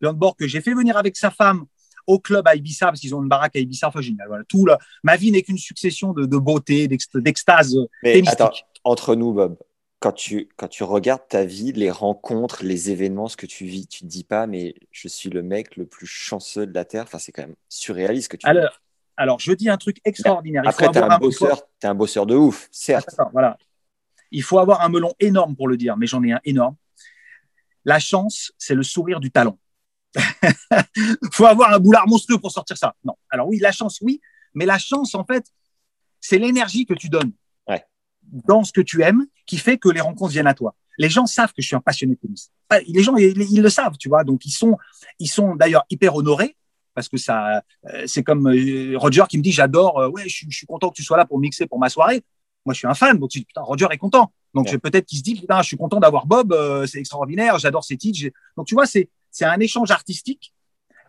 Speaker 6: Björn Borg que j'ai fait venir avec sa femme au club à Ibiza parce qu'ils ont une baraque à Ibiza, enfin génial. Voilà, tout là. Ma vie n'est qu'une succession de, de beauté, d'ext- d'extase.
Speaker 5: Mais attends, entre nous, Bob, quand tu, quand tu regardes ta vie, les rencontres, les événements, ce que tu vis, tu te dis pas, mais je suis le mec le plus chanceux de la Terre. Enfin, c'est quand même surréaliste que tu dis.
Speaker 6: Alors, alors, je dis un truc extraordinaire. Il
Speaker 5: Après, t'es
Speaker 6: avoir
Speaker 5: un bosseur, t'es un bosseur de ouf, certes.
Speaker 6: Attends, voilà. Il faut avoir un melon énorme pour le dire, mais j'en ai un énorme. La chance, c'est le sourire du talent. faut avoir un boulard monstrueux pour sortir ça. Non. Alors oui, la chance, oui, mais la chance, en fait, c'est l'énergie que tu donnes. Dans ce que tu aimes qui fait que les rencontres viennent à toi. Les gens savent que je suis un passionné de tennis. Les gens, ils, ils le savent, tu vois. Donc ils sont, ils sont d'ailleurs hyper honorés parce que ça, euh, c'est comme euh, Roger qui me dit, j'adore, euh, ouais, je, suis- je suis content que tu sois là pour mixer pour ma soirée. Moi, je suis un fan, donc je dis, putain, Roger est content. Donc
Speaker 5: Ouais.
Speaker 6: peut-être qu'il se dit, putain, je suis content d'avoir Bob, c'est extraordinaire, j'adore ses titres. Donc tu vois, c'est c'est un échange artistique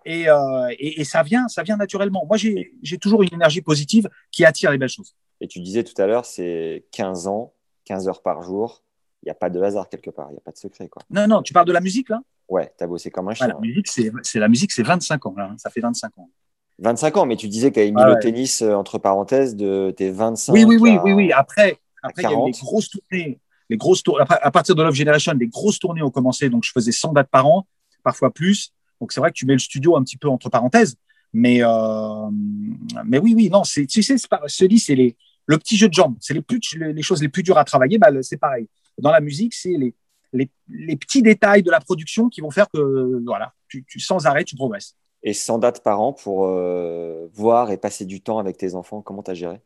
Speaker 6: et, euh, et, et ça vient, ça vient naturellement. Moi, j'ai toujours une énergie positive qui attire les belles choses.
Speaker 5: Et tu disais tout à l'heure, c'est 15 ans, 15 heures par jour. Il n'y a pas de hasard quelque part, il n'y a pas de secret. Quoi.
Speaker 6: Non, non, tu parles de la musique là?
Speaker 5: Ouais, t'as bossé comme un chien.
Speaker 6: La musique, c'est la musique, c'est 25 ans. Là, hein. ça fait 25 ans.
Speaker 5: 25 ans, mais tu disais que tu avais mis
Speaker 6: Ah
Speaker 5: le tennis euh, entre parenthèses de tes 25
Speaker 6: Oui, oui, oui,
Speaker 5: à-
Speaker 6: oui, oui. Après, après il y a eu
Speaker 5: 40.
Speaker 6: les grosses tournées. Les grosses tournées. Après, à partir de Love Generation, les grosses tournées ont commencé. Donc, je faisais 100 dates par an, parfois plus. Donc, c'est vrai que tu mets le studio un petit peu entre parenthèses. Mais, euh, mais oui, oui, non, tu sais, te dis, c'est les, le petit jeu de jambes. C'est les, plus, les choses les plus dures à travailler. Bah, c'est pareil. Dans la musique, c'est les, les, les petits détails de la production qui vont faire que, voilà, tu, tu, sans arrêt, tu progresses.
Speaker 5: Et 100 dates par an pour euh, voir et passer du temps avec tes enfants. Comment tu as géré?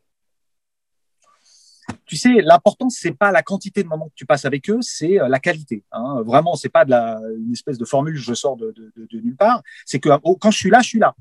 Speaker 6: Tu sais, l'important c'est pas la quantité de moments que tu passes avec eux, c'est euh, la qualité. Hein. Vraiment, c'est pas de la une espèce de formule je sors de, de, de, de nulle part. C'est que oh, quand je suis là, je suis là.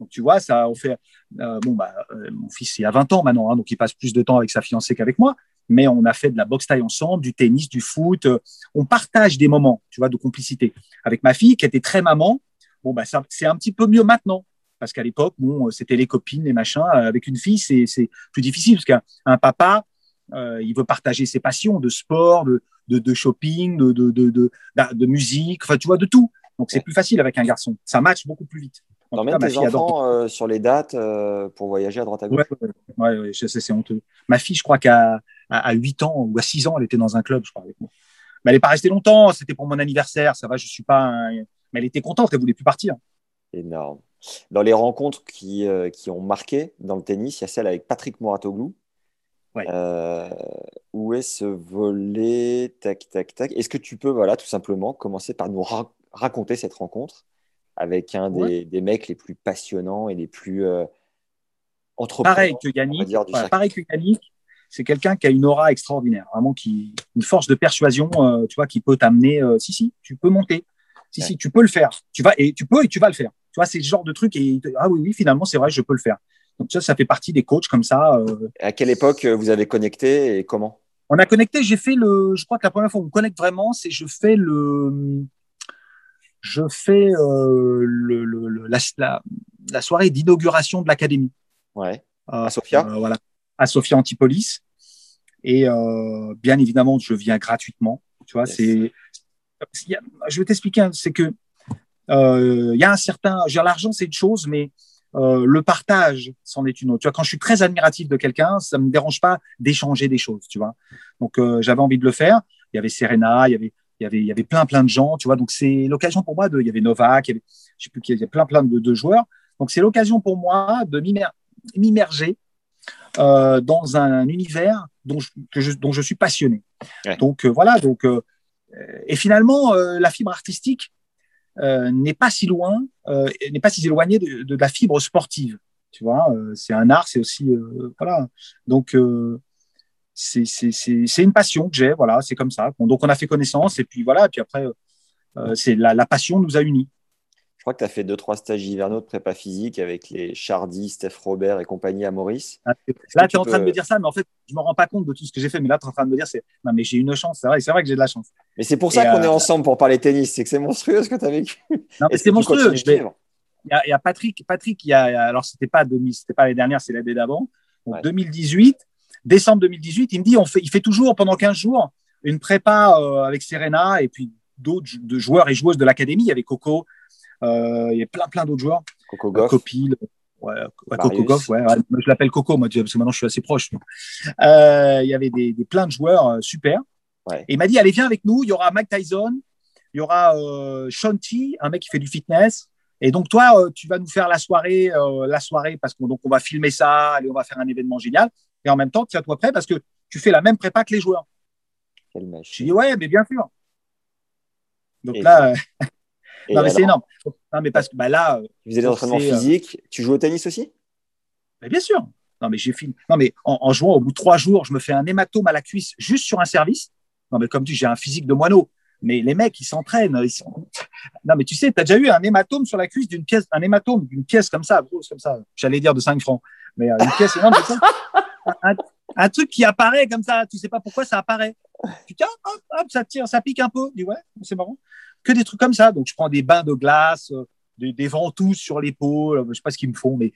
Speaker 6: Donc tu vois, ça on fait. euh, bon bah, euh, mon fils il a 20 ans maintenant, hein, donc il passe plus de temps avec sa fiancée qu'avec moi. Mais on a fait de la boxe taille ensemble, du tennis, du foot. euh, on partage des moments, tu vois, de complicité. Avec ma fille qui était très maman. Bon bah ça, c'est un petit peu mieux maintenant parce qu'à l'époque, bon, c'était les copines, les machins. Avec une fille, c'est c'est plus difficile parce qu'un un papa, euh, il veut partager ses passions de sport, de, de, de shopping, de, de, de, de, de musique, enfin, tu vois, de tout. Donc, c'est plus facile avec un garçon. Ça match beaucoup plus vite.
Speaker 5: T'emmènes tes
Speaker 6: adore.
Speaker 5: enfants euh, sur les dates euh, pour voyager à droite à gauche
Speaker 6: Ouais, ouais, c'est honteux. Ma fille, je crois qu'à à, à 8 ans ou à 6 ans, elle était dans un club, je crois, avec moi. Mais elle n'est pas restée longtemps. C'était pour mon anniversaire. Ça va, je suis pas. un- Mais elle était contente. Elle voulait plus partir.
Speaker 5: Énorme. Dans les rencontres qui, euh, qui ont marqué dans le tennis, il y a celle avec Patrick Moratoglou.
Speaker 6: Ouais.
Speaker 5: Euh, où est ce volet? Tac, tac, tac. Est-ce que tu peux, voilà, tout simplement, commencer par nous ra- raconter cette rencontre? Avec un des,
Speaker 6: Ouais.
Speaker 5: des mecs les plus passionnants et les plus euh, entrepreneurs
Speaker 6: Pareil que Yannick.
Speaker 5: dire,
Speaker 6: pareil que Yannick. C'est quelqu'un qui a une aura extraordinaire, vraiment qui une force de persuasion, euh, tu vois, qui peut t'amener. euh, si si, tu peux monter. Si
Speaker 5: Ouais.
Speaker 6: si, tu peux le faire. Tu vas et tu peux et tu vas le faire. Tu vois, c'est le genre de truc et ah oui oui, finalement c'est vrai, je peux le faire. Donc ça, ça fait partie des coachs comme ça.
Speaker 5: À quelle époque vous avez connecté et comment?
Speaker 6: On a connecté. J'ai fait le. Je crois que la première fois où on connecte vraiment, c'est je fais le. Je fais euh, le, le- le- la, la, la soirée d'inauguration de l'académie.
Speaker 5: Ouais.
Speaker 6: Euh,
Speaker 5: À Sofia
Speaker 6: euh, Voilà, à Sofia Antipolis. Et bien évidemment, je viens gratuitement. Tu vois,
Speaker 5: Yes.
Speaker 6: c'est. Je vais t'expliquer. hein, c'est que il y a un certain. L'argent, c'est une chose, mais euh, le partage, c'en est une autre. Tu vois, quand je suis très admiratif de quelqu'un, ça me dérange pas d'échanger des choses. Tu vois. Donc, euh, j'avais envie de le faire. Il y avait Serena, il y avait. Il y, avait, il y avait plein plein de gens, tu vois. Donc c'est l'occasion pour moi de. Il y avait Novak, il y avait, je sais plus il y a plein plein de, de joueurs. Donc c'est l'occasion pour moi de m'immerger euh, dans un univers dont je, que je, dont je suis passionné.
Speaker 5: Ouais.
Speaker 6: Donc euh, voilà. Donc euh, et finalement, la fibre artistique n'est pas si loin, n'est pas si éloignée de, de la fibre sportive. Tu vois, c'est un art, c'est aussi voilà. Donc c'est une passion que j'ai. Voilà, c'est comme ça. Donc on a fait connaissance et puis voilà. Et puis après, euh, c'est la, la passion nous a unis.
Speaker 5: Je crois que tu as fait deux, trois stages hivernaux de prépa physique avec les Chardy, Steph Robert et compagnie à Maurice.
Speaker 6: Là,
Speaker 5: que
Speaker 6: tu es en train de me dire ça, mais en fait, je me rends pas compte de tout ce que j'ai fait. Mais là, tu es en train de me dire, c'est non, mais j'ai une chance. C'est vrai, vrai que j'ai de la chance.
Speaker 5: Mais c'est pour ça qu'on
Speaker 6: euh,
Speaker 5: est ensemble pour parler tennis. C'est que c'est monstrueux ce que tu as vécu.
Speaker 6: Non, mais c'est monstrueux.
Speaker 5: de
Speaker 6: vais- Il y, a, il y a Patrick, Patrick, il y a, alors c'était pas 2000, c'était pas l'année dernière, c'est l'année d'avant. Donc
Speaker 5: Ouais.
Speaker 6: 2018, décembre 2018, il me dit, on fait, il fait toujours pendant 15 jours une prépa euh, avec Serena et puis d'autres de joueurs et joueuses de l'académie. Il y avait Coco, euh, il y a plein, plein d'autres joueurs.
Speaker 5: Coco
Speaker 6: Euh,
Speaker 5: Goff.
Speaker 6: Copil, ouais. Coco Goff, ouais, je l'appelle Coco, moi, parce que maintenant je suis assez proche. Euh, il y avait des, des plein de joueurs euh, super.
Speaker 5: Ouais.
Speaker 6: Et il m'a dit, allez, viens avec nous. Il y aura Mike Tyson, il y aura euh, T, un mec qui fait du fitness. Et donc toi, euh, tu vas nous faire la soirée, euh, la soirée parce qu'on donc on va filmer ça, allez, on va faire un événement génial. Et en même temps, tiens-toi prêt parce que tu fais la même prépa que les joueurs.
Speaker 5: Quelle
Speaker 6: Je
Speaker 5: machine.
Speaker 6: dis ouais, mais bien sûr. Donc
Speaker 5: Et-
Speaker 6: là, euh, non mais c'est énorme. Non mais parce que bah là, euh,
Speaker 5: Tu faisais des entraînements
Speaker 6: euh,
Speaker 5: physiques. Tu joues au tennis aussi?
Speaker 6: Mais bien sûr. Non, mais j'ai fini. Non, mais en, en jouant, au bout de trois jours, je me fais un hématome à la cuisse juste sur un service. Non, mais comme tu dis, j'ai un physique de moineau. Mais les mecs, ils s'entraînent. Ils sont... Non, mais tu sais, tu as déjà eu un hématome sur la cuisse d'une pièce, un hématome d'une pièce comme ça, grosse comme ça. J'allais dire de 5 francs. Mais euh, une pièce énorme, comme ça. un, un truc qui apparaît comme ça. Tu sais pas pourquoi ça apparaît. Tu tiens, hop, hop, ça tire, ça pique un peu. Tu dis, ouais, c'est marrant. Que des trucs comme ça. Donc, je prends des bains de glace, euh, des, des ventouses sur l'épaule. Je sais pas ce qu'ils me font, mais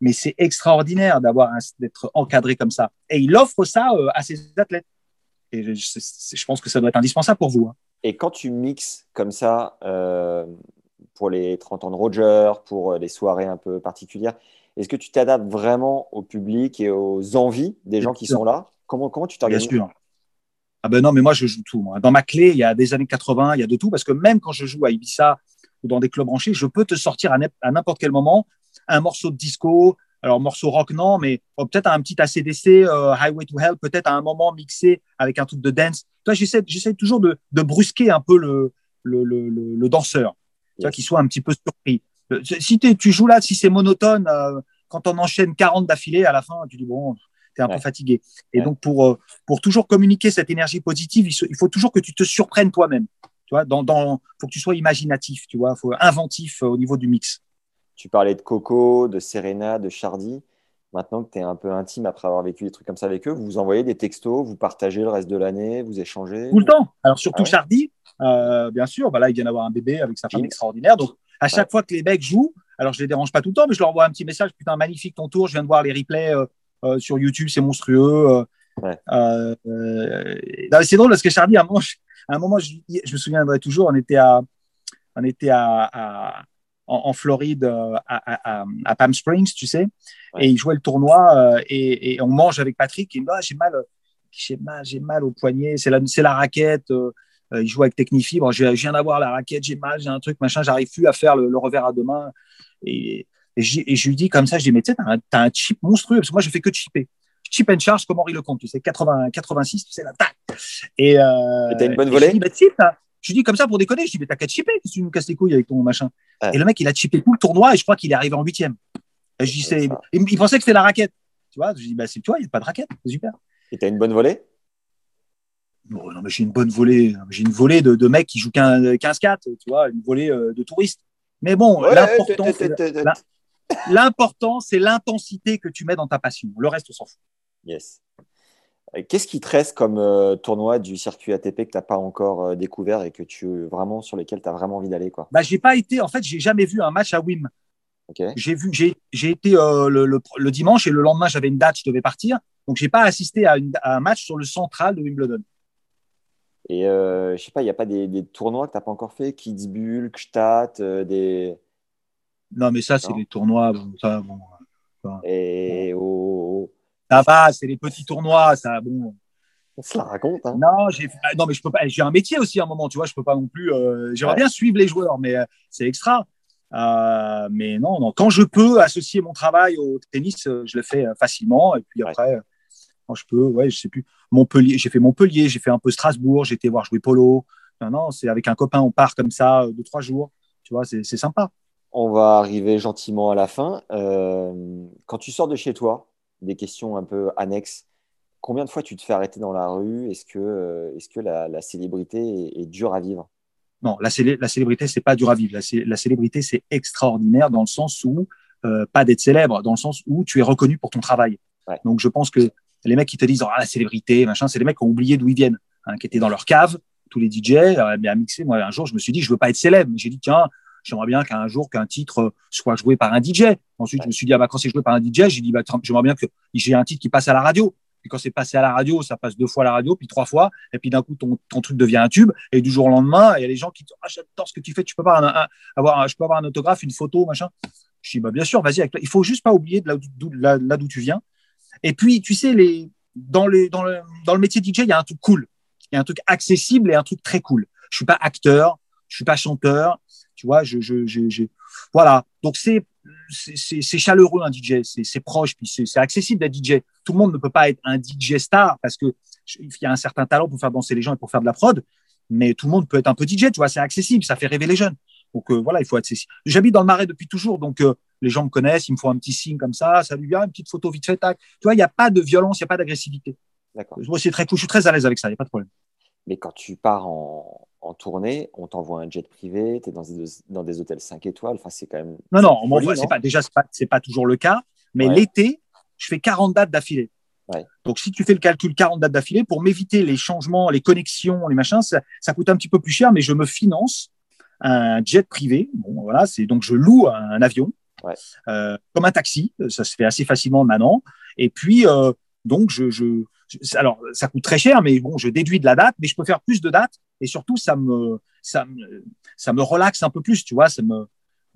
Speaker 6: mais c'est extraordinaire d'avoir d'être encadré comme ça. Et il offre ça euh, à ses athlètes. Et je pense que ça doit être indispensable pour vous. hein.
Speaker 5: Et quand tu mixes comme ça euh, pour les 30 ans de Roger, pour euh, les soirées un peu particulières, est-ce que tu t'adaptes vraiment au public et aux envies des gens qui
Speaker 6: sûr.
Speaker 5: sont là? Comment, comment tu
Speaker 6: Bien
Speaker 5: t'organises
Speaker 6: sûr. Ah ben non, mais moi je joue tout. moi. Dans ma clé, il y a des années 80, il y a de tout, parce que même quand je joue à Ibiza ou dans des clubs branchés, je peux te sortir à n'importe quel moment un morceau de disco, alors morceau rock non, mais oh, peut-être un petit ACDC, euh, Highway to Hell, peut-être à un moment mixé avec un truc de dance. Toi, j'essaie, j'essaie toujours de, de brusquer un peu le, le, le, le, danseur, tu
Speaker 5: Yes.
Speaker 6: qu'il soit un petit peu surpris. Euh, Si tu joues là, si c'est monotone, euh, quand on enchaîne 40 d'affilée, à la fin, tu dis bon, t'es un
Speaker 5: Ouais.
Speaker 6: peu fatigué. Et
Speaker 5: Ouais.
Speaker 6: donc pour euh, pour toujours communiquer cette énergie positive, il, faut toujours que tu te surprennes toi-même. Tu vois, dans, dans, faut que tu sois imaginatif, tu vois, faut inventif au niveau du mix.
Speaker 5: Tu parlais de Coco, de Serena, de Chardy. Maintenant que tu es un peu intime après avoir vécu des trucs comme ça avec eux, vous vous envoyez des textos, vous partagez le reste de l'année, vous échangez
Speaker 6: Tout le temps. Alors surtout
Speaker 5: Ah ouais
Speaker 6: Chardy, euh, bien sûr, voilà, il vient d'avoir un bébé avec sa femme extraordinaire. Donc à chaque
Speaker 5: Ouais.
Speaker 6: fois que les mecs jouent, alors je les dérange pas tout le temps, mais je leur envoie un petit message, putain magnifique ton tour, je viens de voir les replays euh, euh, sur YouTube, c'est monstrueux.
Speaker 5: Ouais.
Speaker 6: c'est drôle parce que Chardy, à un moment, je, à un moment, je, je me souviendrai toujours, on était à, on était à, à- en, en Floride, euh, à, à, à- à Palm Springs, tu sais,
Speaker 5: Ouais.
Speaker 6: et il jouait le tournoi euh, et, et on mange avec Patrick. Et il me dit, ah, j'ai mal, euh, j'ai mal, j'ai mal au poignet, c'est la, c'est la raquette. il joue avec Technifibre. Je, je viens d'avoir la raquette, j'ai mal, j'ai un truc, machin, j'arrive plus à faire le, le revers à deux mains. Et, et, j'ai- et je lui dis comme ça, je dis, mais tu sais, t'as un, t'as un chip monstrueux, parce que moi, je fais que chipper. Chip and charge comme Henri Lecomte, tu sais, 80, 86, tu sais, là, tac. Et, euh,
Speaker 5: t'as une bonne volée
Speaker 6: Je dis, bah, t'as- je lui dis comme ça pour déconner, je dis, mais t'as qu'à chipper, que tu nous casses les couilles avec ton machin.
Speaker 5: Ouais.
Speaker 6: Et le mec, il a chippé tout le tournoi et je crois qu'il est arrivé en huitième. Et je dis,
Speaker 5: C'est
Speaker 6: c'est,
Speaker 5: ça.
Speaker 6: il, il pensait que c'était la raquette. Tu vois, je dis, bah, c'est toi, il n'y a pas de raquette, c'est super.
Speaker 5: Et tu as une bonne volée?
Speaker 6: Non, mais j'ai une bonne volée. J'ai une volée de, de mecs qui jouent 15 15-4, tu vois, une volée euh, de touristes. Mais bon,
Speaker 5: Ouais,
Speaker 6: l'important, l'important, c'est l'intensité que tu mets dans ta passion. Le reste, on s'en fout.
Speaker 5: Yes. Euh, Qu'est-ce qui te reste comme euh, tournoi du circuit ATP que tu n'as pas encore euh, découvert et que tu vraiment sur lesquels tu as vraiment envie d'aller quoi?
Speaker 6: Bah, j'ai pas été, en fait, j'ai jamais vu un match à Wim. J'ai vu, j'ai, été euh, le, le, le dimanche et le lendemain, j'avais une date, je devais partir. Donc, j'ai pas assisté à, une- à un match sur le central de Wimbledon.
Speaker 5: Et je sais pas, il n'y a pas des, des tournois que tu n'as pas encore fait? Kitzbühel, Gstaad, euh, des
Speaker 6: Non, mais ça, c'est les tournois. Bon, ça, bon,
Speaker 5: et au
Speaker 6: ça va, c'est les petits tournois. Ça, bon.
Speaker 5: on se la raconte hein.
Speaker 6: Non, j'ai non, mais je peux pas. J'ai un métier aussi à un moment, tu vois. Je peux pas non plus. euh, J'aimerais
Speaker 5: Ouais.
Speaker 6: bien suivre les joueurs, mais euh, c'est extra. Euh, mais non, non. Quand je peux associer mon travail au tennis, je le fais facilement. Et puis
Speaker 5: Ouais.
Speaker 6: après, euh, je peux, ouais, je sais plus. Montpellier, j'ai fait Montpellier, j'ai fait un peu Strasbourg, j'ai été voir jouer polo. Non, non, c'est avec un copain, on part comme ça deux trois jours. Tu vois, c'est sympa.
Speaker 5: On va arriver gentiment à la fin. Euh, quand tu sors de chez toi, des questions un peu annexes. Combien de fois tu te fais arrêter dans la rue? Est-ce que, euh, est que la, célébrité est, dure à vivre?
Speaker 6: Non, la, la célébrité, c'est pas dur à vivre. La, la célébrité, c'est extraordinaire dans le sens où, pas d'être célèbre, dans le sens où tu es reconnu pour ton travail. Donc, je pense que les mecs qui te disent oh, la célébrité, machin, c'est les mecs qui ont oublié d'où ils viennent, hein, qui étaient dans leur cave, tous les DJ, euh, à mixer. Moi, un jour, je me suis dit, je veux pas être célèbre. J'ai dit, tiens, j'aimerais bien qu'un jour qu'un titre soit joué par un DJ. Ensuite, je me suis dit, ah bah, quand c'est joué par un DJ, j'ai dit, bah, j'aimerais bien que j'ai un titre qui passe à la radio. Puis quand c'est passé à la radio, ça passe deux fois à la radio, puis trois fois, et puis d'un coup, ton, ton, truc devient un tube, et du jour au lendemain, il y a des gens qui disent, ah, j'adore ce que tu fais, tu peux pas avoir, je peux avoir un autographe, une photo, machin. Je dis, bah, bien sûr, vas-y, il faut juste pas oublier de là d'où tu viens. Et puis, tu sais, les, dans, les, dans, le, dans le métier DJ, il y a un truc cool. Il y a un truc accessible et un truc très cool. Je suis pas acteur, je suis pas chanteur, tu vois, je, je, je, voilà. Donc c'est c'est chaleureux un DJ, c'est proche, puis c'est accessible d'être DJ. Tout le monde ne peut pas être un DJ star parce que il y a un certain talent pour faire danser les gens et pour faire de la prod, mais tout le monde peut être un peu DJ, tu vois, c'est accessible, ça fait rêver les jeunes. Donc euh, voilà, il faut être accessible. J'habite dans le Marais depuis toujours, donc euh, les gens me connaissent, ils me font un petit signe comme ça, salut bien, une petite photo vite fait, tac. Tu vois, il n'y a pas de violence, il n'y a pas d'agressivité. D'accord. Moi, c'est très cool, je suis très à l'aise avec ça, il n'y a pas de problème.
Speaker 5: Mais quand tu pars en, en tournée, on t'envoie un jet privé, tu es dans des, dans des hôtels 5 étoiles, enfin, c'est quand même.
Speaker 6: Non, non, on m'envoie, pas, déjà, c'est pas, pas toujours le cas, mais l'été, je fais 40 dates d'affilée. Ouais. Donc, si tu fais le calcul 40 dates d'affilée, pour m'éviter les changements, les connexions, les machins, ça, ça, coûte un petit peu plus cher, mais je me finance un jet privé. Bon, voilà, c'est donc je loue un, avion ouais. euh, comme un taxi. Ça se fait assez facilement maintenant. Et puis, euh, donc, je, je, alors, ça coûte très cher, mais bon, je déduis de la date, mais je peux faire plus de dates et surtout, ça me, ça me, ça me relaxe un peu plus, tu vois. Ça me,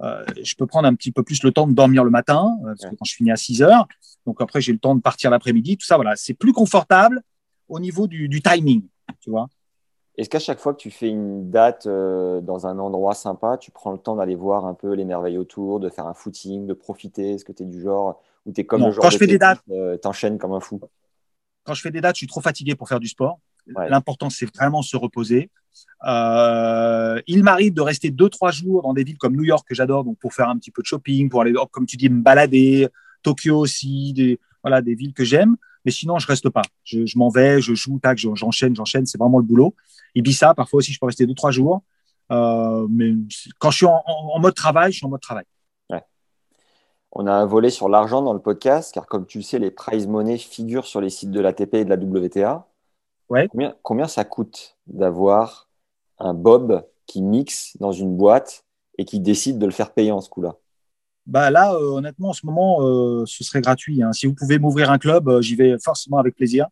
Speaker 6: euh, je peux prendre un petit peu plus le temps de dormir le matin, euh, parce que quand je finis à 6 heures, donc après, j'ai le temps de partir l'après-midi, tout ça, voilà. C'est plus confortable au niveau du, du timing, tu vois.
Speaker 5: Est-ce qu'à chaque fois que tu fais une date euh, dans un endroit sympa, tu prends le temps d'aller voir un peu les merveilles autour, de faire un footing, de profiter? Est-ce que tu es du genre ou tu es comme le genre
Speaker 6: quand je fais des dates,
Speaker 5: t'enchaînes comme un fou?
Speaker 6: Quand je fais des dates, je suis trop fatigué pour faire du sport. L'important, c'est vraiment se reposer. Euh, il m'arrive de rester deux, trois jours dans des villes comme New York, que j'adore, donc pour faire un petit peu de shopping, pour aller, comme tu dis, me balader. Tokyo aussi, des, voilà, des villes que j'aime. Mais sinon, je reste pas. Je, m'en vais, je joue, tac, j'enchaîne, j'enchaîne. C'est vraiment le boulot. Ibiza, parfois aussi, je peux rester deux, trois jours. Euh, mais quand je suis en, mode travail, je suis en mode travail.
Speaker 5: On a volé sur l'argent dans le podcast, car comme tu le sais, les prize money figurent sur les sites de l'ATP et de la WTA.
Speaker 6: Ouais.
Speaker 5: Combien, ça coûte d'avoir un Bob qui mixe dans une boîte et qui décide de le faire payer en ce coup-là?
Speaker 6: Bah là, euh, honnêtement, en ce moment, euh, ce serait gratuit. Hein. Si vous pouvez m'ouvrir un club, euh, j'y vais forcément avec plaisir.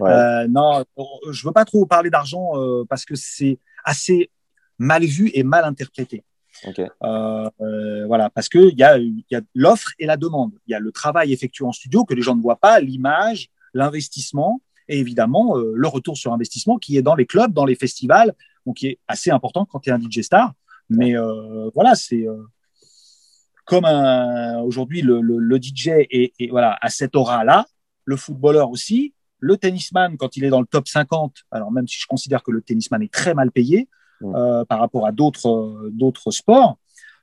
Speaker 6: non, je veux pas trop parler d'argent parce que c'est assez mal vu et mal interprété. Euh, euh, voilà, parce que il y a, y a l'offre et la demande. Il y a le travail effectué en studio que les gens ne voient pas, l'image, l'investissement et évidemment euh, le retour sur investissement qui est dans les clubs, dans les festivals, donc qui est assez important quand tu es un DJ star. Mais voilà, c'est comme aujourd'hui le, DJ est, voilà à cette aura là, le footballeur aussi, le tennisman quand il est dans le top 50. Alors même si je considère que le tennisman est très mal payé, euh, par rapport à d'autres euh, d'autres sports.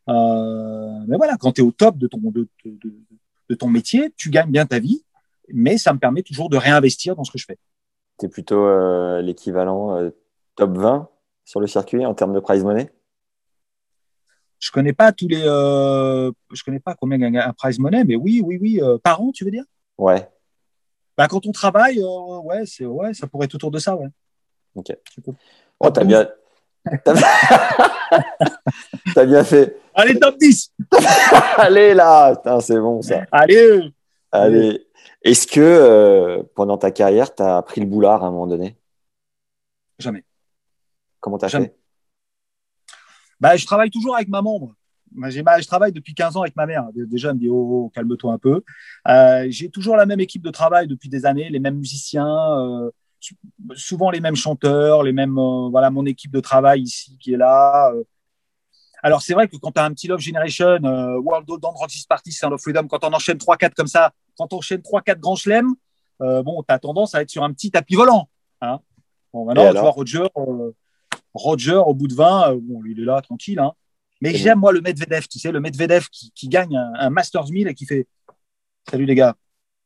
Speaker 6: Euh, mais voilà, quand tu es au top de ton, de, de, ton métier, tu gagnes bien ta vie, mais ça me permet toujours de réinvestir dans ce que je fais.
Speaker 5: Tu es plutôt l'équivalent top 20 sur le circuit en termes de prize money?
Speaker 6: Je connais pas tous les, je connais pas combien gagne un prize money, mais oui, oui, oui, par an, tu veux dire?
Speaker 5: Ouais.
Speaker 6: Bah, quand on travaille, ouais, c'est ouais, ça pourrait être autour de ça, ouais.
Speaker 5: Ok. Oh, t'as bien, T'as bien fait.
Speaker 6: Allez, top 10
Speaker 5: Allez là C'est bon ça.
Speaker 6: Allez
Speaker 5: Allez. Est-ce que euh, pendant ta carrière, tu as pris le boulard à un moment donné?
Speaker 6: Jamais.
Speaker 5: Comment tu as fait?
Speaker 6: Bah, Je travaille toujours avec ma membre. Je travaille depuis 15 ans avec ma mère. Déjà, elle me dit oh, oh calme-toi un peu. Euh, j'ai toujours la même équipe de travail depuis des années, les mêmes musiciens. Euh, souvent les mêmes chanteurs, les mêmes, euh, voilà, mon équipe de travail ici qui est là. Euh. Alors, c'est vrai que quand tu as un petit Love Generation, euh, World of Dance, Roxy's Party, Sound of Freedom, quand on enchaîne 3-4 comme ça, quand on enchaîne 3-4 grands chelems, bon, tu as tendance à être sur un petit tapis volant. Hein. Bon, maintenant, tu vois, Roger, Roger, au bout de 20, euh, bon, il est là, tranquille. Hein. Mais j'aime, moi, le Medvedev, tu sais, le Medvedev qui, qui gagne un, un, Masters 1000 et qui fait Salut les gars.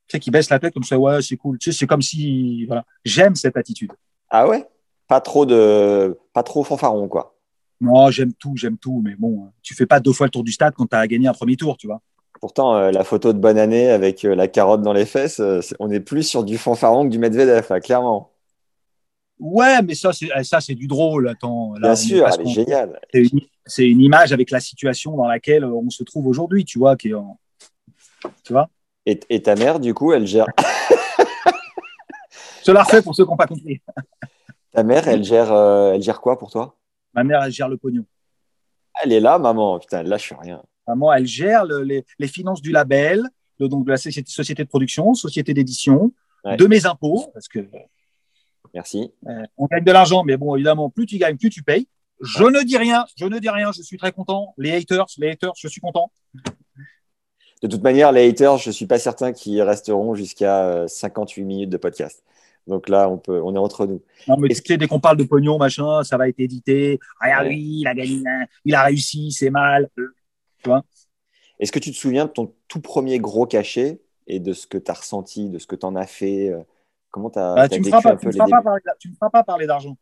Speaker 6: Tu sais, qui baisse la tête comme ça, ouais, c'est cool. Tu sais, c'est comme si. Voilà. J'aime cette attitude.
Speaker 5: Ah ouais? Pas trop de. Pas trop fanfaron, quoi.
Speaker 6: Non, j'aime tout, j'aime tout. Mais bon, tu fais pas deux fois le tour du stade quand tu as gagné un premier tour, tu vois.
Speaker 5: Pourtant, euh, la photo de bonne année avec euh, la carotte dans les fesses, euh, on est plus sur du fanfaron que du Medvedev, là, clairement.
Speaker 6: Ouais, mais ça, c'est ça, c'est du drôle. Attends,
Speaker 5: là, Bien sûr, elle est géniale.
Speaker 6: C'est une, une, image avec la situation dans laquelle on se trouve aujourd'hui, tu vois, qui est en... tu vois.
Speaker 5: Et, et, ta mère, du coup, elle gère.
Speaker 6: Je la refais pour ceux qui n'ont pas compris.
Speaker 5: ta mère, elle gère, elle gère quoi pour toi?
Speaker 6: Ma mère, elle gère le pognon.
Speaker 5: Elle est là, maman. Putain, elle lâche rien.
Speaker 6: Maman, elle gère le, les, les, finances du label, de, donc de la société, société de production, société d'édition, ouais. de mes impôts, parce que
Speaker 5: Merci.
Speaker 6: Euh, on gagne de l'argent, mais bon, évidemment, plus tu gagnes, plus tu payes. Je ne dis rien, je ne dis rien, je suis très content. Les haters, les haters, je suis content.
Speaker 5: De toute manière, les haters, je ne suis pas certain qu'ils resteront jusqu'à 58 minutes de podcast. Donc là, on, peut, on est entre nous.
Speaker 6: Non, mais tu sais, dès qu'on parle de pognon, machin, ça va être édité. Regarde, lui, il a gagné, il a réussi, c'est mal. Tu vois
Speaker 5: Est-ce que tu te souviens de ton tout premier gros cachet et de ce que tu as ressenti, de ce que tu en as fait euh, Comment tu as,
Speaker 6: bah, tu, me feras pas, tu, me feras pas parler, tu me feras pas parler d'argent.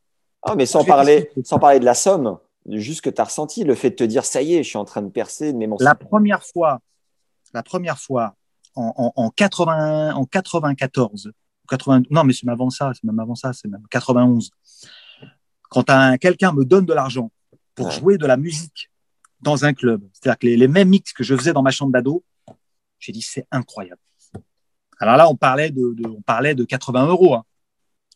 Speaker 5: Ah, mais sans parler, sans parler de la somme, juste que tu as ressenti, le fait de te dire ça y est, je suis en train de percer, de m'émanciper.
Speaker 6: La première fois, la première fois en, en, en, 80, en 94, 80, non, mais c'est même avant ça, c'est même avant ça, c'est même 91. Quand quelqu'un me donne de l'argent pour jouer de la musique dans un club, c'est-à-dire que les, les, mêmes mix que je faisais dans ma chambre d'ado, j'ai dit c'est incroyable. Alors là, on parlait de, de, on parlait de 80 euros. Hein.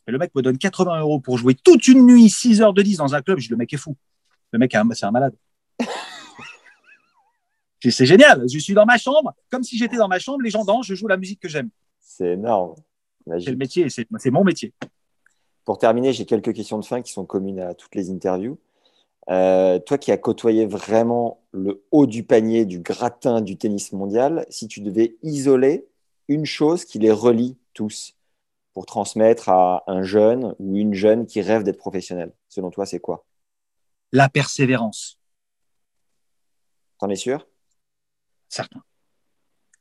Speaker 6: Et le mec me donne 80 euros pour jouer toute une nuit, 6 heures de 10 dans un club. Je dis, le mec est fou. Le mec, c'est un malade. C'est génial. Je suis dans ma chambre, comme si j'étais dans ma chambre, les gens dansent, je joue la musique que j'aime.
Speaker 5: C'est énorme.
Speaker 6: C'est le métier, c'est mon métier.
Speaker 5: Pour terminer, j'ai quelques questions de fin qui sont communes à toutes les interviews. Euh, toi qui as côtoyé vraiment le haut du panier, du gratin du tennis mondial, si tu devais isoler une chose qui les relie tous pour transmettre à un jeune ou une jeune qui rêve d'être professionnel, selon toi, c'est quoi?
Speaker 6: La persévérance.
Speaker 5: T'en es sûr?
Speaker 6: Certain.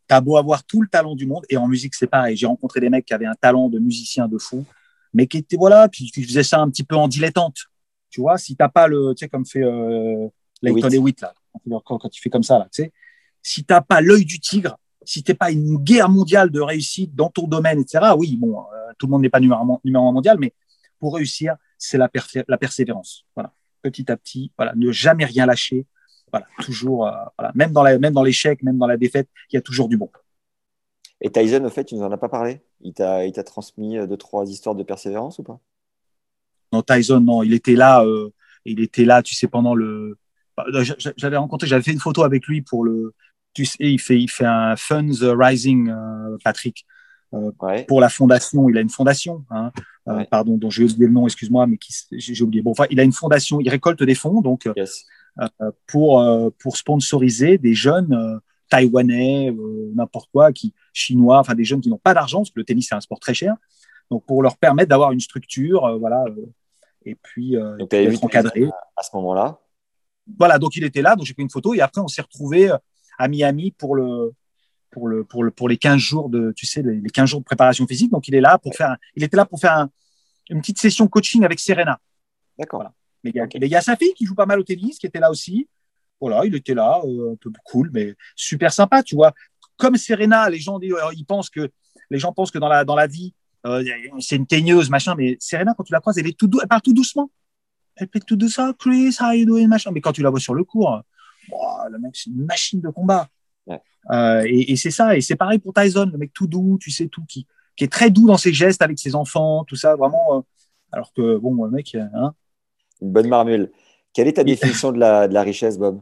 Speaker 6: T'as beau avoir tout le talent du monde, et en musique, c'est pareil. J'ai rencontré des mecs qui avaient un talent de musicien de fou, mais qui étaient, voilà, qui, qui faisaient ça un petit peu en dilettante. Tu vois, si t'as pas le, tu sais, comme fait euh, Leighton Hewitt, là, quand, quand il fait comme ça, là, tu sais, si t'as pas l'œil du tigre, si t'es pas une guerre mondiale de réussite dans ton domaine, etc., oui, bon, euh, tout le monde n'est pas numéro, numéro un mondial, mais pour réussir, c'est la, la, persévérance. Voilà. Petit à petit, voilà, ne jamais rien lâcher. Voilà, toujours, euh, voilà. même dans la, même dans l'échec, même dans la défaite, il y a toujours du bon.
Speaker 5: Et Tyson, au fait, tu nous en as pas parlé? Il t'a, il t'a transmis deux, trois histoires de persévérance ou pas?
Speaker 6: Non, Tyson, non, il était là, euh, il était là, tu sais, pendant le. J'avais rencontré, j'avais fait une photo avec lui pour le, tu sais, il fait, il fait un Funds Rising, euh, Patrick, euh, ouais. pour la fondation. Il a une fondation, hein, euh, ouais. pardon, dont j'ai oublié le nom, excuse-moi, mais qui, j'ai oublié. Bon, enfin, il a une fondation, il récolte des fonds, donc, yes. Pour, pour sponsoriser des jeunes taïwanais, n'importe quoi, qui, chinois, enfin, des jeunes qui n'ont pas d'argent, parce que le tennis, c'est un sport très cher. Donc, pour leur permettre d'avoir une structure, voilà, et puis,
Speaker 5: donc, d'être encadré. À ce moment-là?
Speaker 6: Voilà, donc il était là, donc j'ai pris une photo et après on s'est retrouvé à Miami pour le pour le pour le pour les 15 jours de tu sais les 15 jours de préparation physique donc il est là pour faire il était là pour faire un, une petite session coaching avec Serena
Speaker 5: d'accord voilà.
Speaker 6: Mais il y, a, sa fille qui joue pas mal au tennis qui était là aussi voilà il était là euh, un peu cool mais super sympa tu vois comme Serena les gens euh, ils pensent que les gens pensent que dans la dans la vie euh, c'est une teigneuse machin mais Serena quand tu la croises elle est tout elle parle tout doucement elle fait tout doucement Chris how you doing machin mais quand tu la vois sur le cours Oh, le mec, c'est une machine de combat.
Speaker 5: Ouais.
Speaker 6: Euh, et, et c'est ça. Et c'est pareil pour Tyson, le mec tout doux, tu sais, tout, qui, qui est très doux dans ses gestes avec ses enfants, tout ça, vraiment. Euh, alors que, bon, le mec. Hein,
Speaker 5: une bonne marmule. Quelle est ta définition de la, de la richesse, Bob?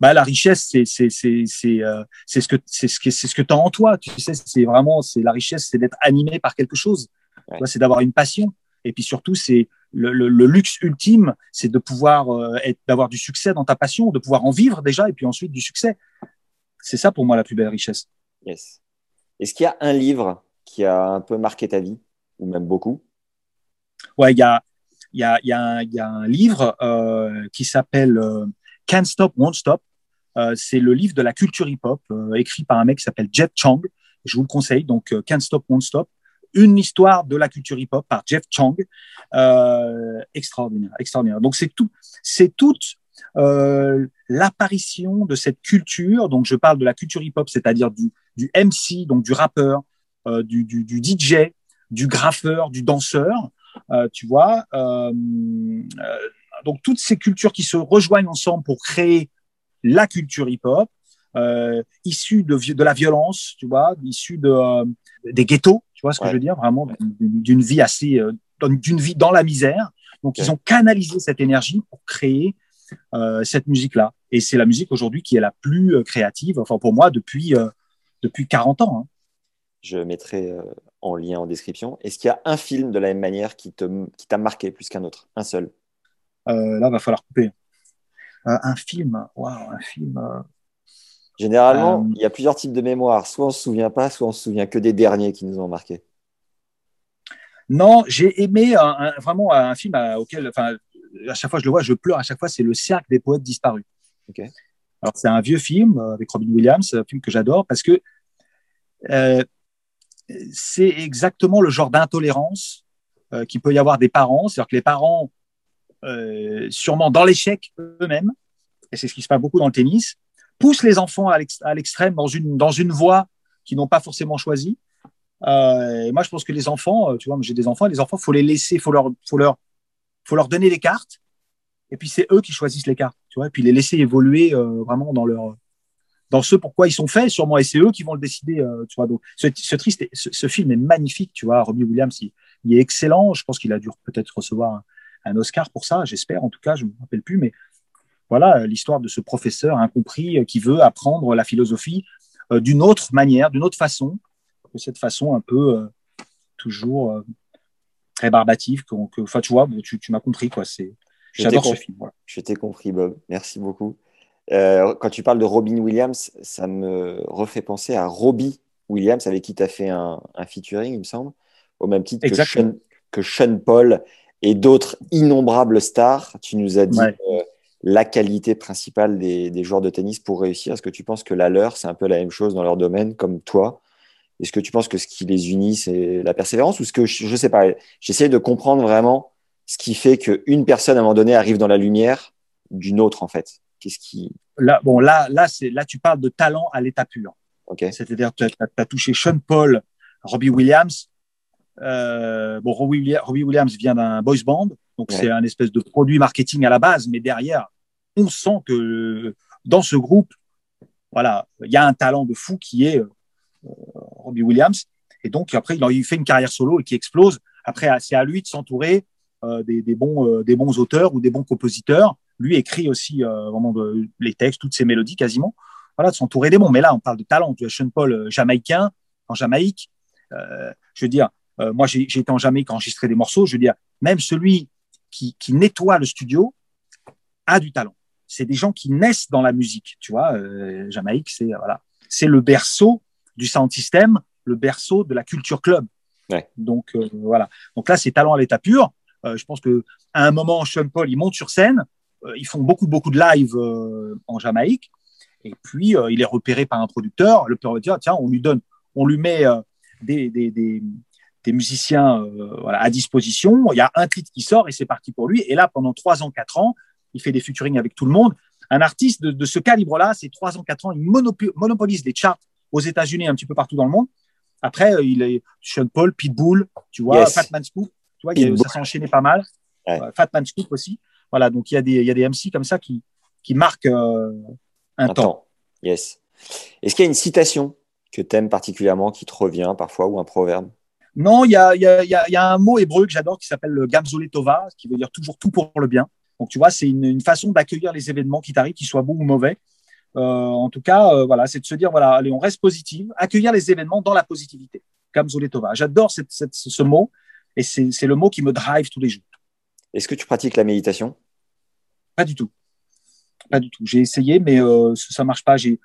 Speaker 6: Bah, la richesse, c'est c'est c'est c'est euh, c'est ce que c'est ce que c'est ce que t'as en toi. Tu sais, c'est vraiment c'est la richesse, c'est d'être animé par quelque chose. Ouais. C'est d'avoir une passion. Et puis surtout, c'est le, le, le, luxe ultime, c'est de pouvoir euh, être, d'avoir du succès dans ta passion, de pouvoir en vivre déjà, et puis ensuite du succès. C'est ça pour moi la plus belle richesse.
Speaker 5: Yes. Est-ce qu'il y a un livre qui a un peu marqué ta vie, ou même beaucoup?
Speaker 6: Ouais, il y a, y, a, y, a y a, un livre euh, qui s'appelle euh, Can't Stop, Won't Stop. Euh, c'est le livre de la culture hip-hop, euh, écrit par un mec qui s'appelle Jeff Chang. Je vous le conseille, donc euh, Can't Stop, Won't Stop. Une histoire de la culture hip-hop par Jeff Chang. extraordinaire, extraordinaire. Donc c'est tout, c'est toute l'apparition de cette culture. Donc je parle de la culture hip-hop, c'est-à-dire du, du MC, donc du rappeur, du, du, du DJ, du graffeur, du danseur, euh, tu vois. Euh, euh, donc toutes ces cultures qui se rejoignent ensemble pour créer la culture hip-hop, issue de, de la violence, tu vois, issue de, des ghettos, tu vois ce que je veux dire, vraiment d'une vie assez, d'une vie dans la misère. Donc ils ont canalisé cette énergie pour créer euh, cette musique-là. Et c'est la musique aujourd'hui qui est la plus créative, enfin pour moi, depuis, euh, depuis 40 ans. Hein.
Speaker 5: Je mettrai euh, en lien en description. Est-ce qu'il y a un film de la même manière qui t'a qui marqué plus qu'un autre? Un seul
Speaker 6: euh, Là, il va falloir couper. Euh, un film, waouh, un film. Euh,
Speaker 5: Généralement, il y a plusieurs types de mémoire. Soit on ne se souvient pas, soit on se souvient que des derniers qui nous ont marqué.
Speaker 6: Non, j'ai aimé vraiment un film auquel, enfin, à chaque fois je le vois, je pleure. À chaque fois, c'est Le Cercle des poètes disparus. Alors c'est un vieux film avec Robin Williams, un film que j'adore parce que c'est exactement le genre d'intolérance euh, qu'il peut y avoir des parents. C'est-à-dire que les parents, euh, sûrement dans l'échec eux-mêmes, et c'est ce qui se passe beaucoup dans le tennis, poussent les enfants à l'extrême dans une, dans une voie qu'ils n'ont pas forcément choisie. Euh, moi, je pense que les enfants, tu vois, j'ai des enfants, les enfants, faut les laisser, faut leur, faut leur, faut leur donner les cartes. Et puis c'est eux qui choisissent les cartes, tu vois, et puis les laisser évoluer vraiment dans leur, dans ce pourquoi ils sont faits, sûrement, et c'est eux qui vont le décider. Euh, tu vois, donc, ce, ce triste, ce, film est magnifique, tu vois. Robbie Williams, il, est excellent. Je pense qu'il a dû peut-être recevoir un, Oscar pour ça, j'espère. En tout cas, je ne me rappelle plus, mais voilà l'histoire de ce professeur incompris euh, qui veut apprendre la philosophie euh, d'une autre manière, d'une autre façon, de cette façon un peu toujours très barbative. Que, enfin, tu vois, tu, tu m'as compris, quoi. C'est, j'adore ce film. Voilà.
Speaker 5: Je t'ai compris, Bob. Merci beaucoup. Euh, quand tu parles de Robin Williams, ça me refait penser à Robbie Williams, avec qui tu as fait un, featuring, il me semble, au même titre que Sean, que Sean, Paul et d'autres innombrables stars. Tu nous as dit euh, la qualité principale des, des, joueurs de tennis pour réussir. Est-ce que tu penses que la leur, c'est un peu la même chose dans leur domaine, comme toi? Est-ce que tu penses que ce qui les unit, c'est la persévérance? Ou ce que, je ne sais pas, j'essaie de comprendre vraiment ce qui fait qu'une personne, à un moment donné, arrive dans la lumière d'une autre, en fait Qu'est-ce qui
Speaker 6: Là, bon, là, là, c'est là, tu parles de talent à l'état pur.
Speaker 5: Okay.
Speaker 6: C'est-à-dire, tu as, touché Sean Paul, Robbie Williams. Euh, bon, Robbie, Williams vient d'un boys band, donc c'est un espèce de produit marketing à la base, mais derrière, on sent que dans ce groupe, voilà, il y a un talent de fou qui est euh, Robbie Williams. Et donc, après, il, fait une carrière solo et qui explose. Après, c'est à lui de s'entourer euh, des, des, bons, euh, des bons auteurs ou des bons compositeurs. Lui écrit aussi euh, vraiment de, les textes, toutes ses mélodies quasiment. Voilà, de s'entourer des bons. Mais là, on parle de talent. Tu as Sean Paul jamaïcain, en Jamaïque. je veux dire, moi, j'ai été en Jamaïque enregistrer des morceaux. Je veux dire, même celui qui, qui nettoie le studio a du talent. C'est des gens qui naissent dans la musique. Tu vois, Jamaïque, c'est voilà, c'est le berceau du sound system, le berceau de la culture club.
Speaker 5: Ouais.
Speaker 6: Donc voilà. Donc là, c'est talent à l'état pur. Euh, je pense que à un moment, Sean Paul, il monte sur scène. Euh, ils font beaucoup, beaucoup de live euh, en Jamaïque. Et puis, il est repéré par un producteur. Le producteur, tiens, on lui donne, on lui met des, des, des, des, musiciens voilà, à disposition. Il y a un titre qui sort et c'est parti pour lui. Et là, pendant trois ans, quatre ans, il fait des featuring avec tout le monde. Un artiste de, de ce calibre-là, c'est trois ans, quatre ans, il monopolise les charts aux États-Unis, un petit peu partout dans le monde. Après, il est Sean Paul, Pitbull, tu vois, yes. Fatman Scoop ça s'est enchaîné pas mal. Fatman Fat Man Scoop aussi. Voilà, donc il y, a des, il y a des MC comme ça qui, qui marquent euh, un, temps.
Speaker 5: Yes. Est-ce qu'il y a une citation que tu aimes particulièrement, qui te revient parfois, ou un proverbe?
Speaker 6: Non, il y a, y, a, y a, un mot hébreu que j'adore qui s'appelle le Gamzole Tova, qui veut dire toujours tout pour le bien. Donc tu vois, c'est une, une, façon d'accueillir les événements qui t'arrivent, qu'ils soient bons ou mauvais. Euh, en tout cas, euh, voilà, c'est de se dire, voilà, allez, on reste positif, accueillir les événements dans la positivité. Gamzole Tova. J'adore cette, cette, ce mot et c'est le mot qui me drive tous les jours.
Speaker 5: Est-ce que tu pratiques la méditation?
Speaker 6: Pas du tout. Pas du tout. J'ai essayé, mais euh, ça marche pas. J'ai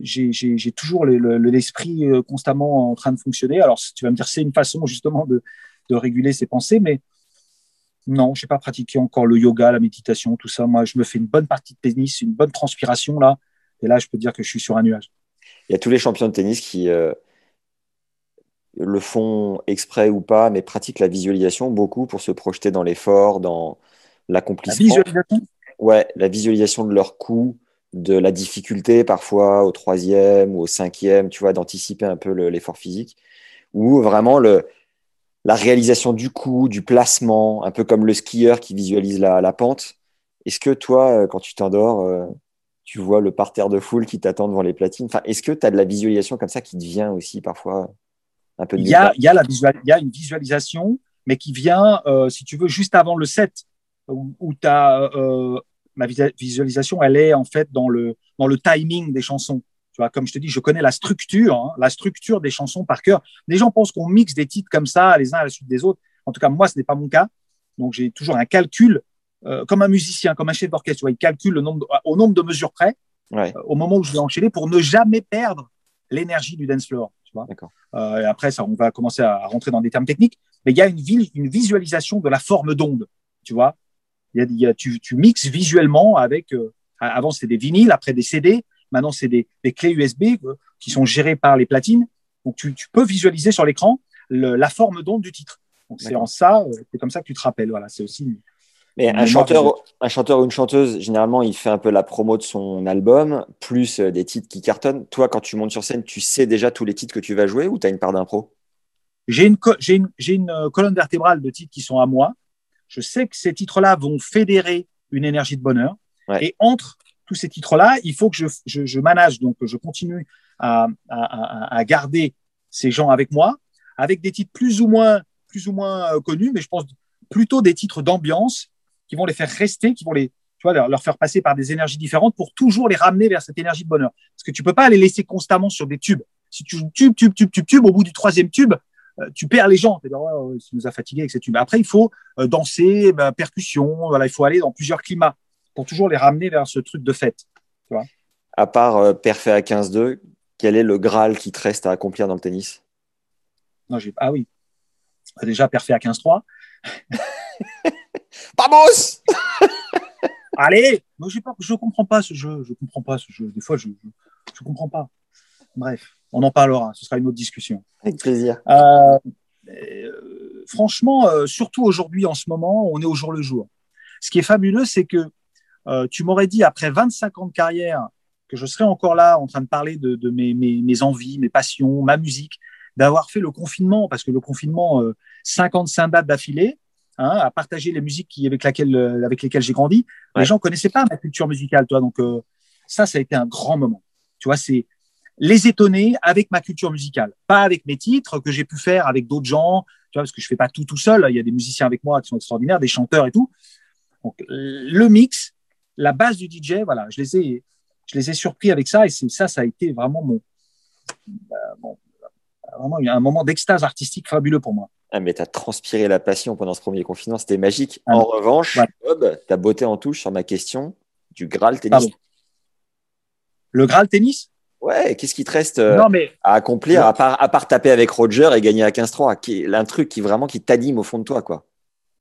Speaker 6: j'ai j'ai- j'ai toujours le- le- l'esprit euh, constamment en train de fonctionner. Alors, tu vas me dire, c'est une façon justement de, de réguler ses pensées, mais non, je n'ai pas pratiqué encore le yoga, la méditation, tout ça. Moi, je me fais une bonne partie de tennis, une bonne transpiration là, et là, je peux dire que je suis sur un nuage.
Speaker 5: Il y a tous les champions de tennis qui euh, le font exprès ou pas, mais pratiquent la visualisation beaucoup pour se projeter dans l'effort, dans
Speaker 6: La
Speaker 5: l'accomplissement.
Speaker 6: visualisation,
Speaker 5: Ouais, la visualisation de leur coup, de la difficulté parfois au troisième ou au cinquième, tu vois, d'anticiper un peu le- l'effort physique, ou vraiment le, la réalisation du coup, du placement, un peu comme le skieur qui visualise la, la pente. Est-ce que toi, euh, quand tu t'endors, euh, tu vois le parterre de foule qui t'attend devant les platines? Enfin, est-ce que tu as de la visualisation comme ça qui te vient aussi parfois un peu de
Speaker 6: il y a,
Speaker 5: nulle
Speaker 6: il y, a la visual- il y a une visualisation, mais qui vient, euh, si tu veux, juste avant le set, où, où t'as, euh, ma visualisation, elle est en fait dans le, dans le timing des chansons. Tu vois, comme je te dis, je connais la structure, hein, la structure des chansons par cœur. Les gens pensent qu'on mixe des titres comme ça, les uns à la suite des autres. En tout cas, moi, ce n'est pas mon cas. Donc, j'ai toujours un calcul, euh, comme un musicien, comme un chef d'orchestre. Tu vois, il calcule le nombre de- au nombre de mesures près,
Speaker 5: Ouais.
Speaker 6: euh, au moment où je vais enchaîner, pour ne jamais perdre l'énergie du dance floor. Tu vois.
Speaker 5: D'accord.
Speaker 6: Euh, et après, ça, on va commencer à rentrer dans des termes techniques. Mais il y a une, une visualisation de la forme d'onde. Tu vois, y a, y a- tu, tu mixes visuellement avec. euh, avant, c'était des vinyles, après des CD. Maintenant, c'est des, des clés USB euh, qui sont gérées par les platines. Donc, tu, tu peux visualiser sur l'écran la forme d'onde du titre. Donc, c'est en ça, euh, c'est comme ça que tu te rappelles. Voilà, c'est aussi. une-
Speaker 5: Mais un chanteur, un chanteur ou une chanteuse, généralement, il fait un peu la promo de son album, plus des titres qui cartonnent. Toi, quand tu montes sur scène, tu sais déjà tous les titres que tu vas jouer ou tu as une part d'impro?
Speaker 6: J'ai une, co- une, colonne vertébrale de titres qui sont à moi. Je sais que ces titres-là vont fédérer une énergie de bonheur.
Speaker 5: Ouais.
Speaker 6: Et entre tous ces titres-là, il faut que je, je, je manage, donc je continue à, à, à, à garder ces gens avec moi, avec des titres plus ou moins, plus ou moins euh, connus, mais je pense plutôt des titres d'ambiance qui vont les faire rester, qui vont les, tu vois, leur, leur faire passer par des énergies différentes pour toujours les ramener vers cette énergie de bonheur. Parce que tu peux pas les laisser constamment sur des tubes. Si tu joues tube, tube, tube, tube, tube, au bout du troisième tube, tu perds les gens. Tu dis, ouais, ça nous a fatigués avec ces tubes. Après, il faut euh, danser, bah, percussion, voilà, il faut aller dans plusieurs climats pour toujours les ramener vers ce truc de fête.
Speaker 5: À part euh, Parfait à 15-2, quel est le Graal qui te reste à accomplir dans le tennis?
Speaker 6: Non, ah oui. Déjà, parfait à 15-3.
Speaker 5: Vamos!
Speaker 6: Allez! Moi, pas, je comprends pas ce jeu. Je comprends pas ce jeu. Des fois, je, je comprends pas. Bref, on en parlera. Ce sera une autre discussion.
Speaker 5: Avec plaisir.
Speaker 6: Euh, euh, franchement, euh, surtout aujourd'hui, en ce moment, on est au jour le jour. Ce qui est fabuleux, c'est que euh, tu m'aurais dit, après 25 ans de carrière, que je serais encore là en train de parler de, de mes, mes, mes envies, mes passions, ma musique, d'avoir fait le confinement, parce que le confinement, euh, 55 dates d'affilée, hein, à partager les musiques qui, avec, laquelle, euh, avec lesquelles j'ai grandi.
Speaker 5: Ouais.
Speaker 6: Les gens connaissaient pas ma culture musicale, toi. Donc, euh, ça, ça a été un grand moment. Tu vois, c'est les étonner avec ma culture musicale, pas avec mes titres que j'ai pu faire avec d'autres gens, tu vois, parce que je fais pas tout tout seul. Il y a des musiciens avec moi qui sont extraordinaires, des chanteurs et tout. Donc, le mix, la base du DJ, voilà, je les ai, je les ai surpris avec ça et c'est ça, ça a été vraiment mon, euh, mon- vraiment un moment d'extase artistique fabuleux pour moi.
Speaker 5: Ah, mais t'as transpiré la passion pendant ce premier confinement, c'était magique.
Speaker 6: Ah,
Speaker 5: en revanche,
Speaker 6: ouais.
Speaker 5: Bob, t'as botté en touche sur ma question du Graal tennis.
Speaker 6: Pardon. Le Graal tennis?
Speaker 5: Ouais, qu'est-ce qui te reste euh,
Speaker 6: Non, mais
Speaker 5: à accomplir
Speaker 6: Non.
Speaker 5: à part, à part taper avec Roger et gagner à 15-3 qui est un truc qui vraiment qui t'anime au fond de toi, quoi.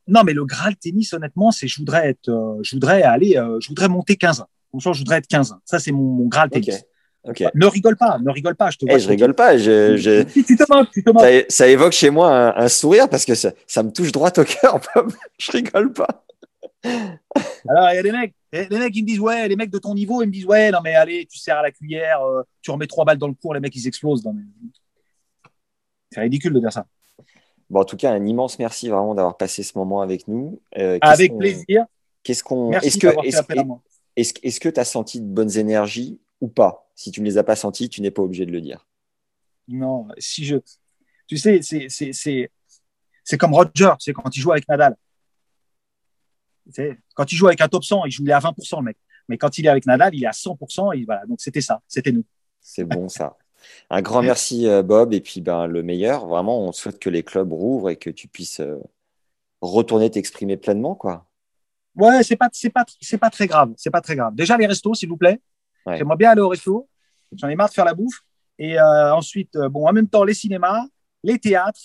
Speaker 6: non, mais le Graal tennis, honnêtement, c'est je voudrais être, euh, je voudrais aller, euh, je voudrais monter 15. Comme ça, je voudrais être 15. Ça, c'est mon, mon Graal tennis. Ne rigole pas, ne rigole pas. Je te
Speaker 5: Eh,
Speaker 6: vois
Speaker 5: je rigole pas, je, je-
Speaker 6: Tu, tu te moques, tu te moques.
Speaker 5: ça, évoque chez moi un, un sourire parce que ça, ça me touche droit au cœur. Je rigole pas.
Speaker 6: Alors, il y a des mecs, eh, les mecs, ils me disent, ouais, les mecs de ton niveau, ils me disent, ouais, non, mais allez, tu sers à la cuillère, euh, tu remets trois balles dans le cours, les mecs, ils explosent. Mais... C'est ridicule de dire ça.
Speaker 5: Bon, en tout cas, un immense merci vraiment d'avoir passé ce moment avec nous. Euh,
Speaker 6: Avec plaisir.
Speaker 5: Qu'est-ce qu'on,
Speaker 6: Merci
Speaker 5: est-ce que,
Speaker 6: moi.
Speaker 5: est-ce, est-ce que tu as senti de bonnes énergies ou pas? Si tu ne les as pas senties, tu n'es pas obligé de le dire.
Speaker 6: Non, si je. Tu sais, c'est, c'est, c'est, c'est comme Roger, c'est quand il joue avec Nadal. Quand il joue avec un top 100, il joue il est à 20%, le mec. Mais quand il est avec Nadal, il est à 100%. Et voilà, donc c'était ça, c'était nous.
Speaker 5: C'est bon ça. Un grand merci euh, Bob et puis ben le meilleur. Vraiment, on souhaite que les clubs rouvrent et que tu puisses euh, retourner t'exprimer pleinement quoi.
Speaker 6: Ouais, c'est pas, c'est pas, c'est pas très grave. C'est pas très grave. Déjà, les restos, s'il vous plaît.
Speaker 5: Ouais.
Speaker 6: J'aimerais bien aller au resto. J'en ai marre de faire la bouffe. Et euh, ensuite, bon, en même temps, les cinémas, les théâtres,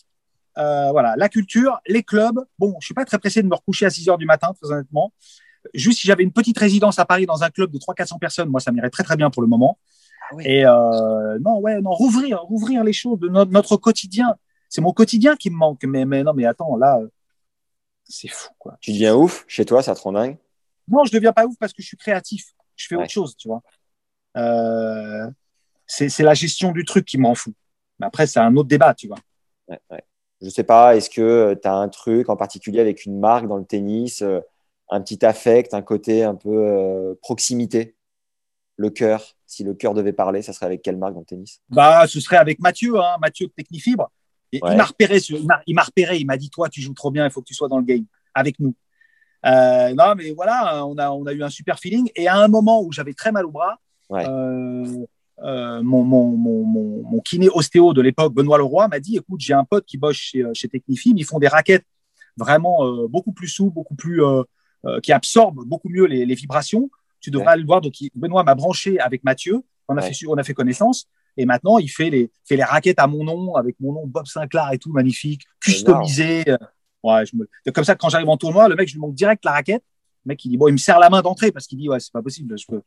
Speaker 6: euh, voilà, la culture, les clubs. Bon, je suis pas très pressé de me recoucher à 6 heures du matin, très honnêtement. Juste si j'avais une petite résidence à Paris dans un club de 300-400 personnes, moi, ça m'irait très très bien pour le moment. Et euh, non, ouais, non, rouvrir, rouvrir les choses de notre, notre quotidien. C'est mon quotidien qui me manque. Mais, mais non, mais attends, là, euh, c'est fou, quoi.
Speaker 5: Tu deviens ouf chez toi, ça te rend dingue?
Speaker 6: Non, je deviens pas ouf parce que je suis créatif. Je fais
Speaker 5: Ouais.
Speaker 6: autre chose, tu vois. Euh, c'est c'est la gestion du truc qui m'en fout. Mais après, c'est un autre débat, tu vois.
Speaker 5: Ouais, ouais. Je sais pas, est-ce que tu as un truc en particulier avec une marque dans le tennis, euh, un petit affect, un côté un peu euh, proximité? Le cœur, si le cœur devait parler, ça serait avec quelle marque dans le tennis?
Speaker 6: Bah, ce serait avec Mathieu, hein, Mathieu de Technifibre. Et
Speaker 5: Ouais.
Speaker 6: Il m'a repéré, il m'a- il m'a repéré, il m'a dit toi, tu joues trop bien, il faut que tu sois dans le game avec nous. Euh, non, mais voilà, on a, on a eu un super feeling. Et à un moment où j'avais très mal au bras,
Speaker 5: Ouais.
Speaker 6: euh, euh, mon, mon, mon, mon, mon kiné ostéo de l'époque, Benoît Leroy, m'a dit écoute, j'ai un pote qui bosse chez, euh, chez ils font des raquettes vraiment euh, beaucoup plus souples, beaucoup plus, euh, qui absorbent beaucoup mieux les, les vibrations. Tu devrais
Speaker 5: Ouais.
Speaker 6: aller le voir. Donc, il- Benoît m'a branché avec Mathieu. On a,
Speaker 5: Ouais.
Speaker 6: fait, on a fait connaissance. Et maintenant, il fait les, fait les raquettes à mon nom, avec mon nom Bob Sinclair et tout, magnifique, customisé. Ouais, je me... c'est comme ça quand j'arrive en tournoi, le mec, je lui montre direct la raquette. Le mec, il dit, bon, il me serre la main d'entrée parce qu'il dit, ouais, c'est pas possible. Je peux...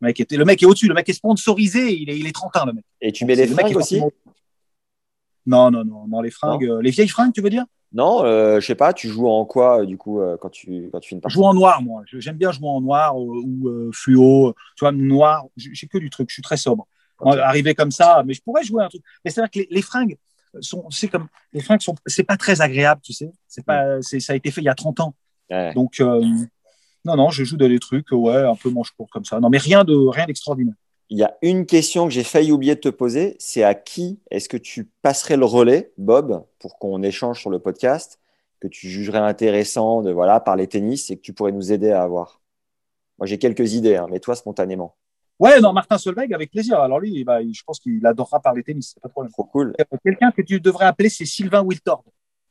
Speaker 6: le, mec est... le mec est au-dessus, le mec est sponsorisé, il est, il est 31, le mec.
Speaker 5: Et tu mets les fringues aussi
Speaker 6: Non, non, non, non, les fringues, euh, les vieilles fringues, tu veux dire?
Speaker 5: Non, euh, je sais pas, tu joues en quoi euh, du coup euh, quand tu, quand tu fais une
Speaker 6: Je
Speaker 5: partie
Speaker 6: joue en noir, moi. Je- J'aime bien jouer en noir ou fluo. Tu vois, noir, j'ai que du truc, je suis très sobre. Arriver comme ça, mais je pourrais jouer un truc. Mais c'est vrai que les, les fringues sont, c'est comme, les fringues sont, c'est pas très agréable, tu sais. C'est pas, c'est, ça a été fait il y a 30 ans.
Speaker 5: Ouais.
Speaker 6: Donc, euh, non, non, je joue dans des trucs, ouais, un peu manche court comme ça. Non, mais rien de, rien d'extraordinaire.
Speaker 5: Il y a une question que j'ai failli oublier de te poser, c'est à qui est-ce que tu passerais le relais, Bob, pour qu'on échange sur le podcast, que tu jugerais intéressant de voilà parler tennis et que tu pourrais nous aider à avoir? Moi, j'ai quelques idées, hein, mais toi spontanément.
Speaker 6: Ouais, non, Martin Solveig, avec plaisir. Alors lui, bah, je pense qu'il adorera parler tennis, c'est pas problème.
Speaker 5: Trop cool.
Speaker 6: Euh, Quelqu'un que tu devrais appeler, c'est Sylvain Wiltord.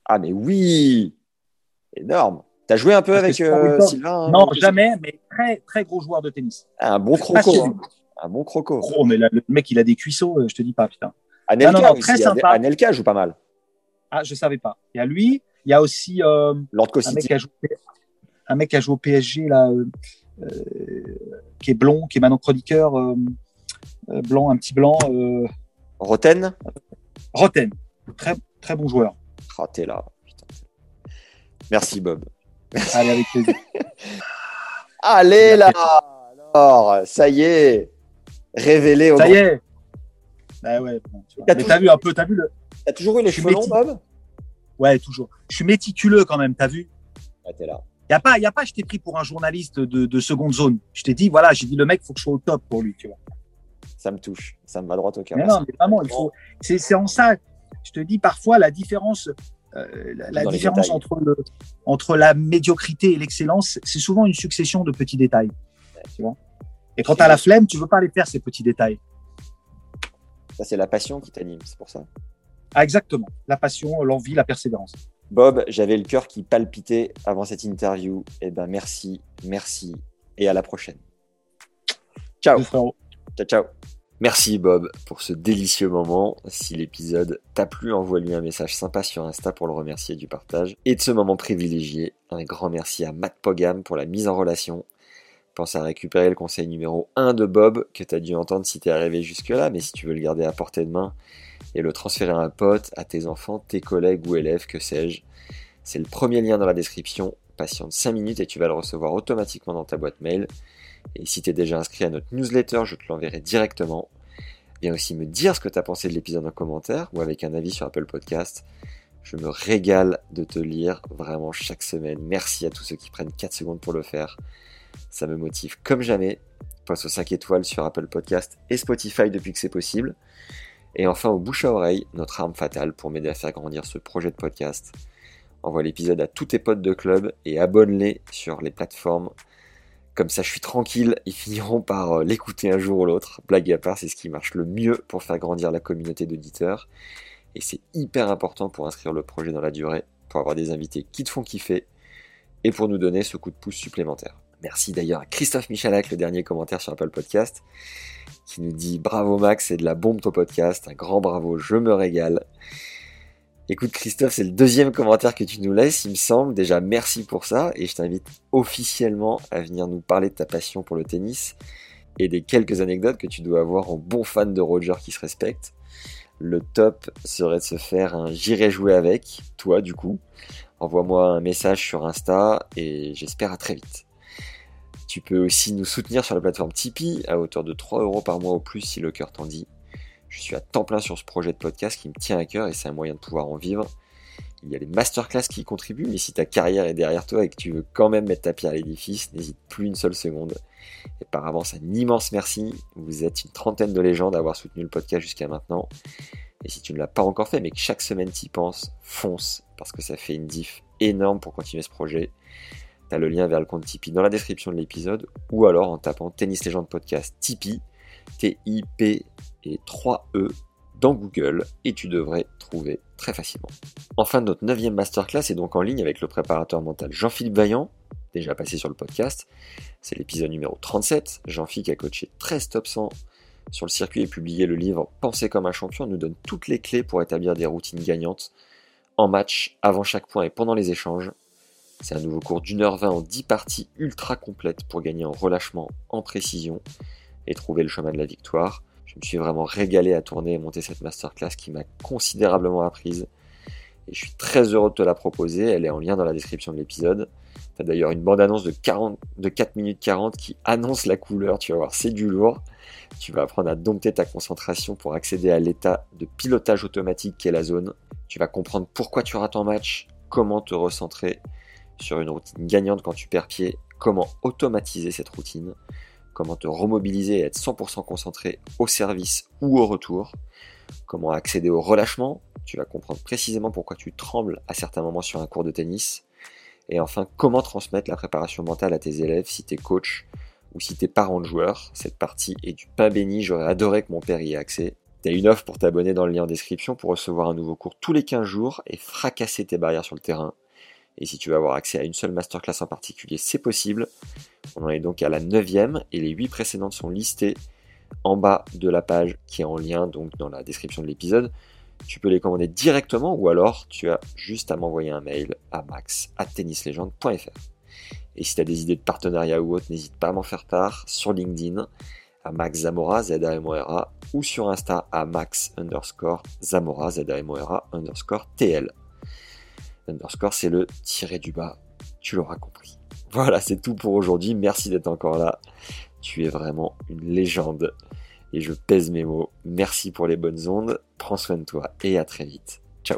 Speaker 5: Ah mais oui, énorme. T'as joué un peu
Speaker 6: Parce
Speaker 5: avec euh. Sylvain hein,
Speaker 6: non, jamais, mais très, très gros joueur de tennis.
Speaker 5: Un bon croco. Hein. Un bon croco.
Speaker 6: Oh, mais là, le mec, il a des cuisseaux, euh, je te dis pas, putain.
Speaker 5: Anelka
Speaker 6: non, très sympa.
Speaker 5: Anelka joue pas mal.
Speaker 6: Ah, je savais pas. Il y a lui, il y a aussi euh, un, mec qui a joué, un mec qui a joué au PSG, là, euh, qui est blond, qui est maintenant chroniqueur, blanc, un petit blanc,
Speaker 5: Roten.
Speaker 6: Roten. Très, très bon joueur.
Speaker 5: T'es là. Putain. Merci Bob.
Speaker 6: Allez, avec plaisir.
Speaker 5: Allez là Alors, ça y est Révélé au
Speaker 6: Ça y est. Bah ouais, bon, tu vois.
Speaker 5: T'as
Speaker 6: Mais
Speaker 5: toujours-
Speaker 6: t'as vu un peu, t'as vu le.
Speaker 5: T'as toujours eu les
Speaker 6: Je suis
Speaker 5: cheveux longs. Bob?
Speaker 6: Ouais, toujours. Je suis méticuleux quand même, t'as vu?
Speaker 5: Ah, t'es là.
Speaker 6: Il y a pas, y a pas, je t'ai pris pour un journaliste de, de seconde zone. Je t'ai dit, voilà, j'ai dit, le mec, faut que je sois au top pour lui, tu vois.
Speaker 5: Ça me touche. Ça me va droit au cœur.
Speaker 6: Mais non, mais vraiment, il faut. C'est en ça. Je te dis parfois la différence, euh, la, différence
Speaker 5: détails.
Speaker 6: entre le, entre la médiocrité et l'excellence, c'est souvent une succession de petits détails. Tu vois. Et quand tu as la flemme, tu veux pas les faire ces petits détails.
Speaker 5: Ça, c'est la passion qui t'anime, c'est pour ça.
Speaker 6: Ah, exactement. La passion, l'envie, la persévérance.
Speaker 5: Bob, j'avais le cœur qui palpitait avant cette interview. Eh ben, merci, merci et à la prochaine. Ciao. Ciao, ciao. Merci Bob pour ce délicieux moment. Si l'épisode t'a plu, envoie-lui un message sympa sur Insta pour le remercier du partage et de ce moment privilégié. Un grand merci à Matt Pogam pour la mise en relation. Pense à récupérer le conseil numéro 1 de Bob que tu as dû entendre si t'es arrivé jusque-là, mais si tu veux le garder à portée de main et le transférer à un pote, à tes enfants, tes collègues ou élèves, que sais-je. C'est le premier lien dans la description. Patiente 5 minutes et tu vas le recevoir automatiquement dans ta boîte mail. Et si tu es déjà inscrit à notre newsletter, je te l'enverrai directement. Viens aussi me dire ce que tu as pensé de l'épisode en commentaire ou avec un avis sur Apple Podcast. Je me régale de te lire vraiment chaque semaine. Merci à tous ceux qui prennent 4 secondes pour le faire. Ça me motive comme jamais. Passe aux 5 étoiles sur Apple Podcast et Spotify depuis que c'est possible. Et enfin au bouche à oreille, notre arme fatale pour m'aider à faire grandir ce projet de podcast. Envoie l'épisode à tous tes potes de club et abonne-les sur les plateformes comme ça, je suis tranquille, ils finiront par euh, l'écouter un jour ou l'autre. Blague à part, c'est ce qui marche le mieux pour faire grandir la communauté d'auditeurs. Et c'est hyper important pour inscrire le projet dans la durée, pour avoir des invités qui te font kiffer et pour nous donner ce coup de pouce supplémentaire. Merci d'ailleurs à Christophe Michalak, le dernier commentaire sur Apple Podcast, qui nous dit bravo Max, c'est de la bombe ton podcast, un grand bravo, je me régale. Écoute Christophe, c'est le deuxième commentaire que tu nous laisses, il me semble. Déjà merci pour ça et je t'invite officiellement à venir nous parler de ta passion pour le tennis et des quelques anecdotes que tu dois avoir en bon fan de Roger qui se respecte. Le top serait de se faire un j'irai jouer avec, toi du coup. Envoie-moi un message sur Insta et j'espère à très vite. Tu peux aussi nous soutenir sur la plateforme Tipeee à hauteur de 3 euros par mois au plus si le cœur t'en dit. Je suis à temps plein sur ce projet de podcast qui me tient à cœur et c'est un moyen de pouvoir en vivre. Il y a les masterclass qui contribuent, mais si ta carrière est derrière toi et que tu veux quand même mettre ta pierre à l'édifice, n'hésite plus une seule seconde. Et par avance, un immense merci. Vous êtes une trentaine de légendes à avoir soutenu le podcast jusqu'à maintenant. Et si tu ne l'as pas encore fait, mais que chaque semaine tu y penses, fonce, parce que ça fait une diff énorme pour continuer ce projet. Tu le lien vers le compte Tipeee dans la description de l'épisode, ou alors en tapant Tennis Légende Podcast Tipeee, T-I-P et 3E dans Google et tu devrais trouver très facilement. Enfin, notre neuvième masterclass est donc en ligne avec le préparateur mental Jean-Philippe Vaillant, déjà passé sur le podcast. C'est l'épisode numéro 37. Jean-Philippe a coaché 13 top 100 sur le circuit et publié le livre Penser comme un champion nous donne toutes les clés pour établir des routines gagnantes en match, avant chaque point et pendant les échanges. C'est un nouveau cours d'une heure vingt en 10 parties ultra complètes pour gagner en relâchement, en précision et trouver le chemin de la victoire. Je me suis vraiment régalé à tourner et monter cette masterclass qui m'a considérablement apprise. Et je suis très heureux de te la proposer. Elle est en lien dans la description de l'épisode. Tu as d'ailleurs une bande-annonce de, 40, de 4 minutes 40 qui annonce la couleur. Tu vas voir, c'est du lourd. Tu vas apprendre à dompter ta concentration pour accéder à l'état de pilotage automatique qu'est la zone. Tu vas comprendre pourquoi tu rates en match, comment te recentrer sur une routine gagnante quand tu perds pied, comment automatiser cette routine comment te remobiliser et être 100% concentré au service ou au retour, comment accéder au relâchement, tu vas comprendre précisément pourquoi tu trembles à certains moments sur un cours de tennis, et enfin comment transmettre la préparation mentale à tes élèves si tu es coach ou si tu es parent de joueur. Cette partie est du pain béni, j'aurais adoré que mon père y ait accès. Tu as une offre pour t'abonner dans le lien en description pour recevoir un nouveau cours tous les 15 jours et fracasser tes barrières sur le terrain. Et si tu veux avoir accès à une seule masterclass en particulier, c'est possible. On en est donc à la neuvième et les huit précédentes sont listées en bas de la page qui est en lien donc dans la description de l'épisode. Tu peux les commander directement ou alors tu as juste à m'envoyer un mail à max@tennislegende.fr. Et si tu as des idées de partenariat ou autre, n'hésite pas à m'en faire part sur LinkedIn à Max Zamora, z a m o r a ou sur Insta à Max underscore Zamora, z a m o r a underscore TL. Underscore, c'est le tiré du bas, tu l'auras compris. Voilà, c'est tout pour aujourd'hui. Merci d'être encore là. Tu es vraiment une légende. Et je pèse mes mots. Merci pour les bonnes ondes. Prends soin de toi et à très vite. Ciao.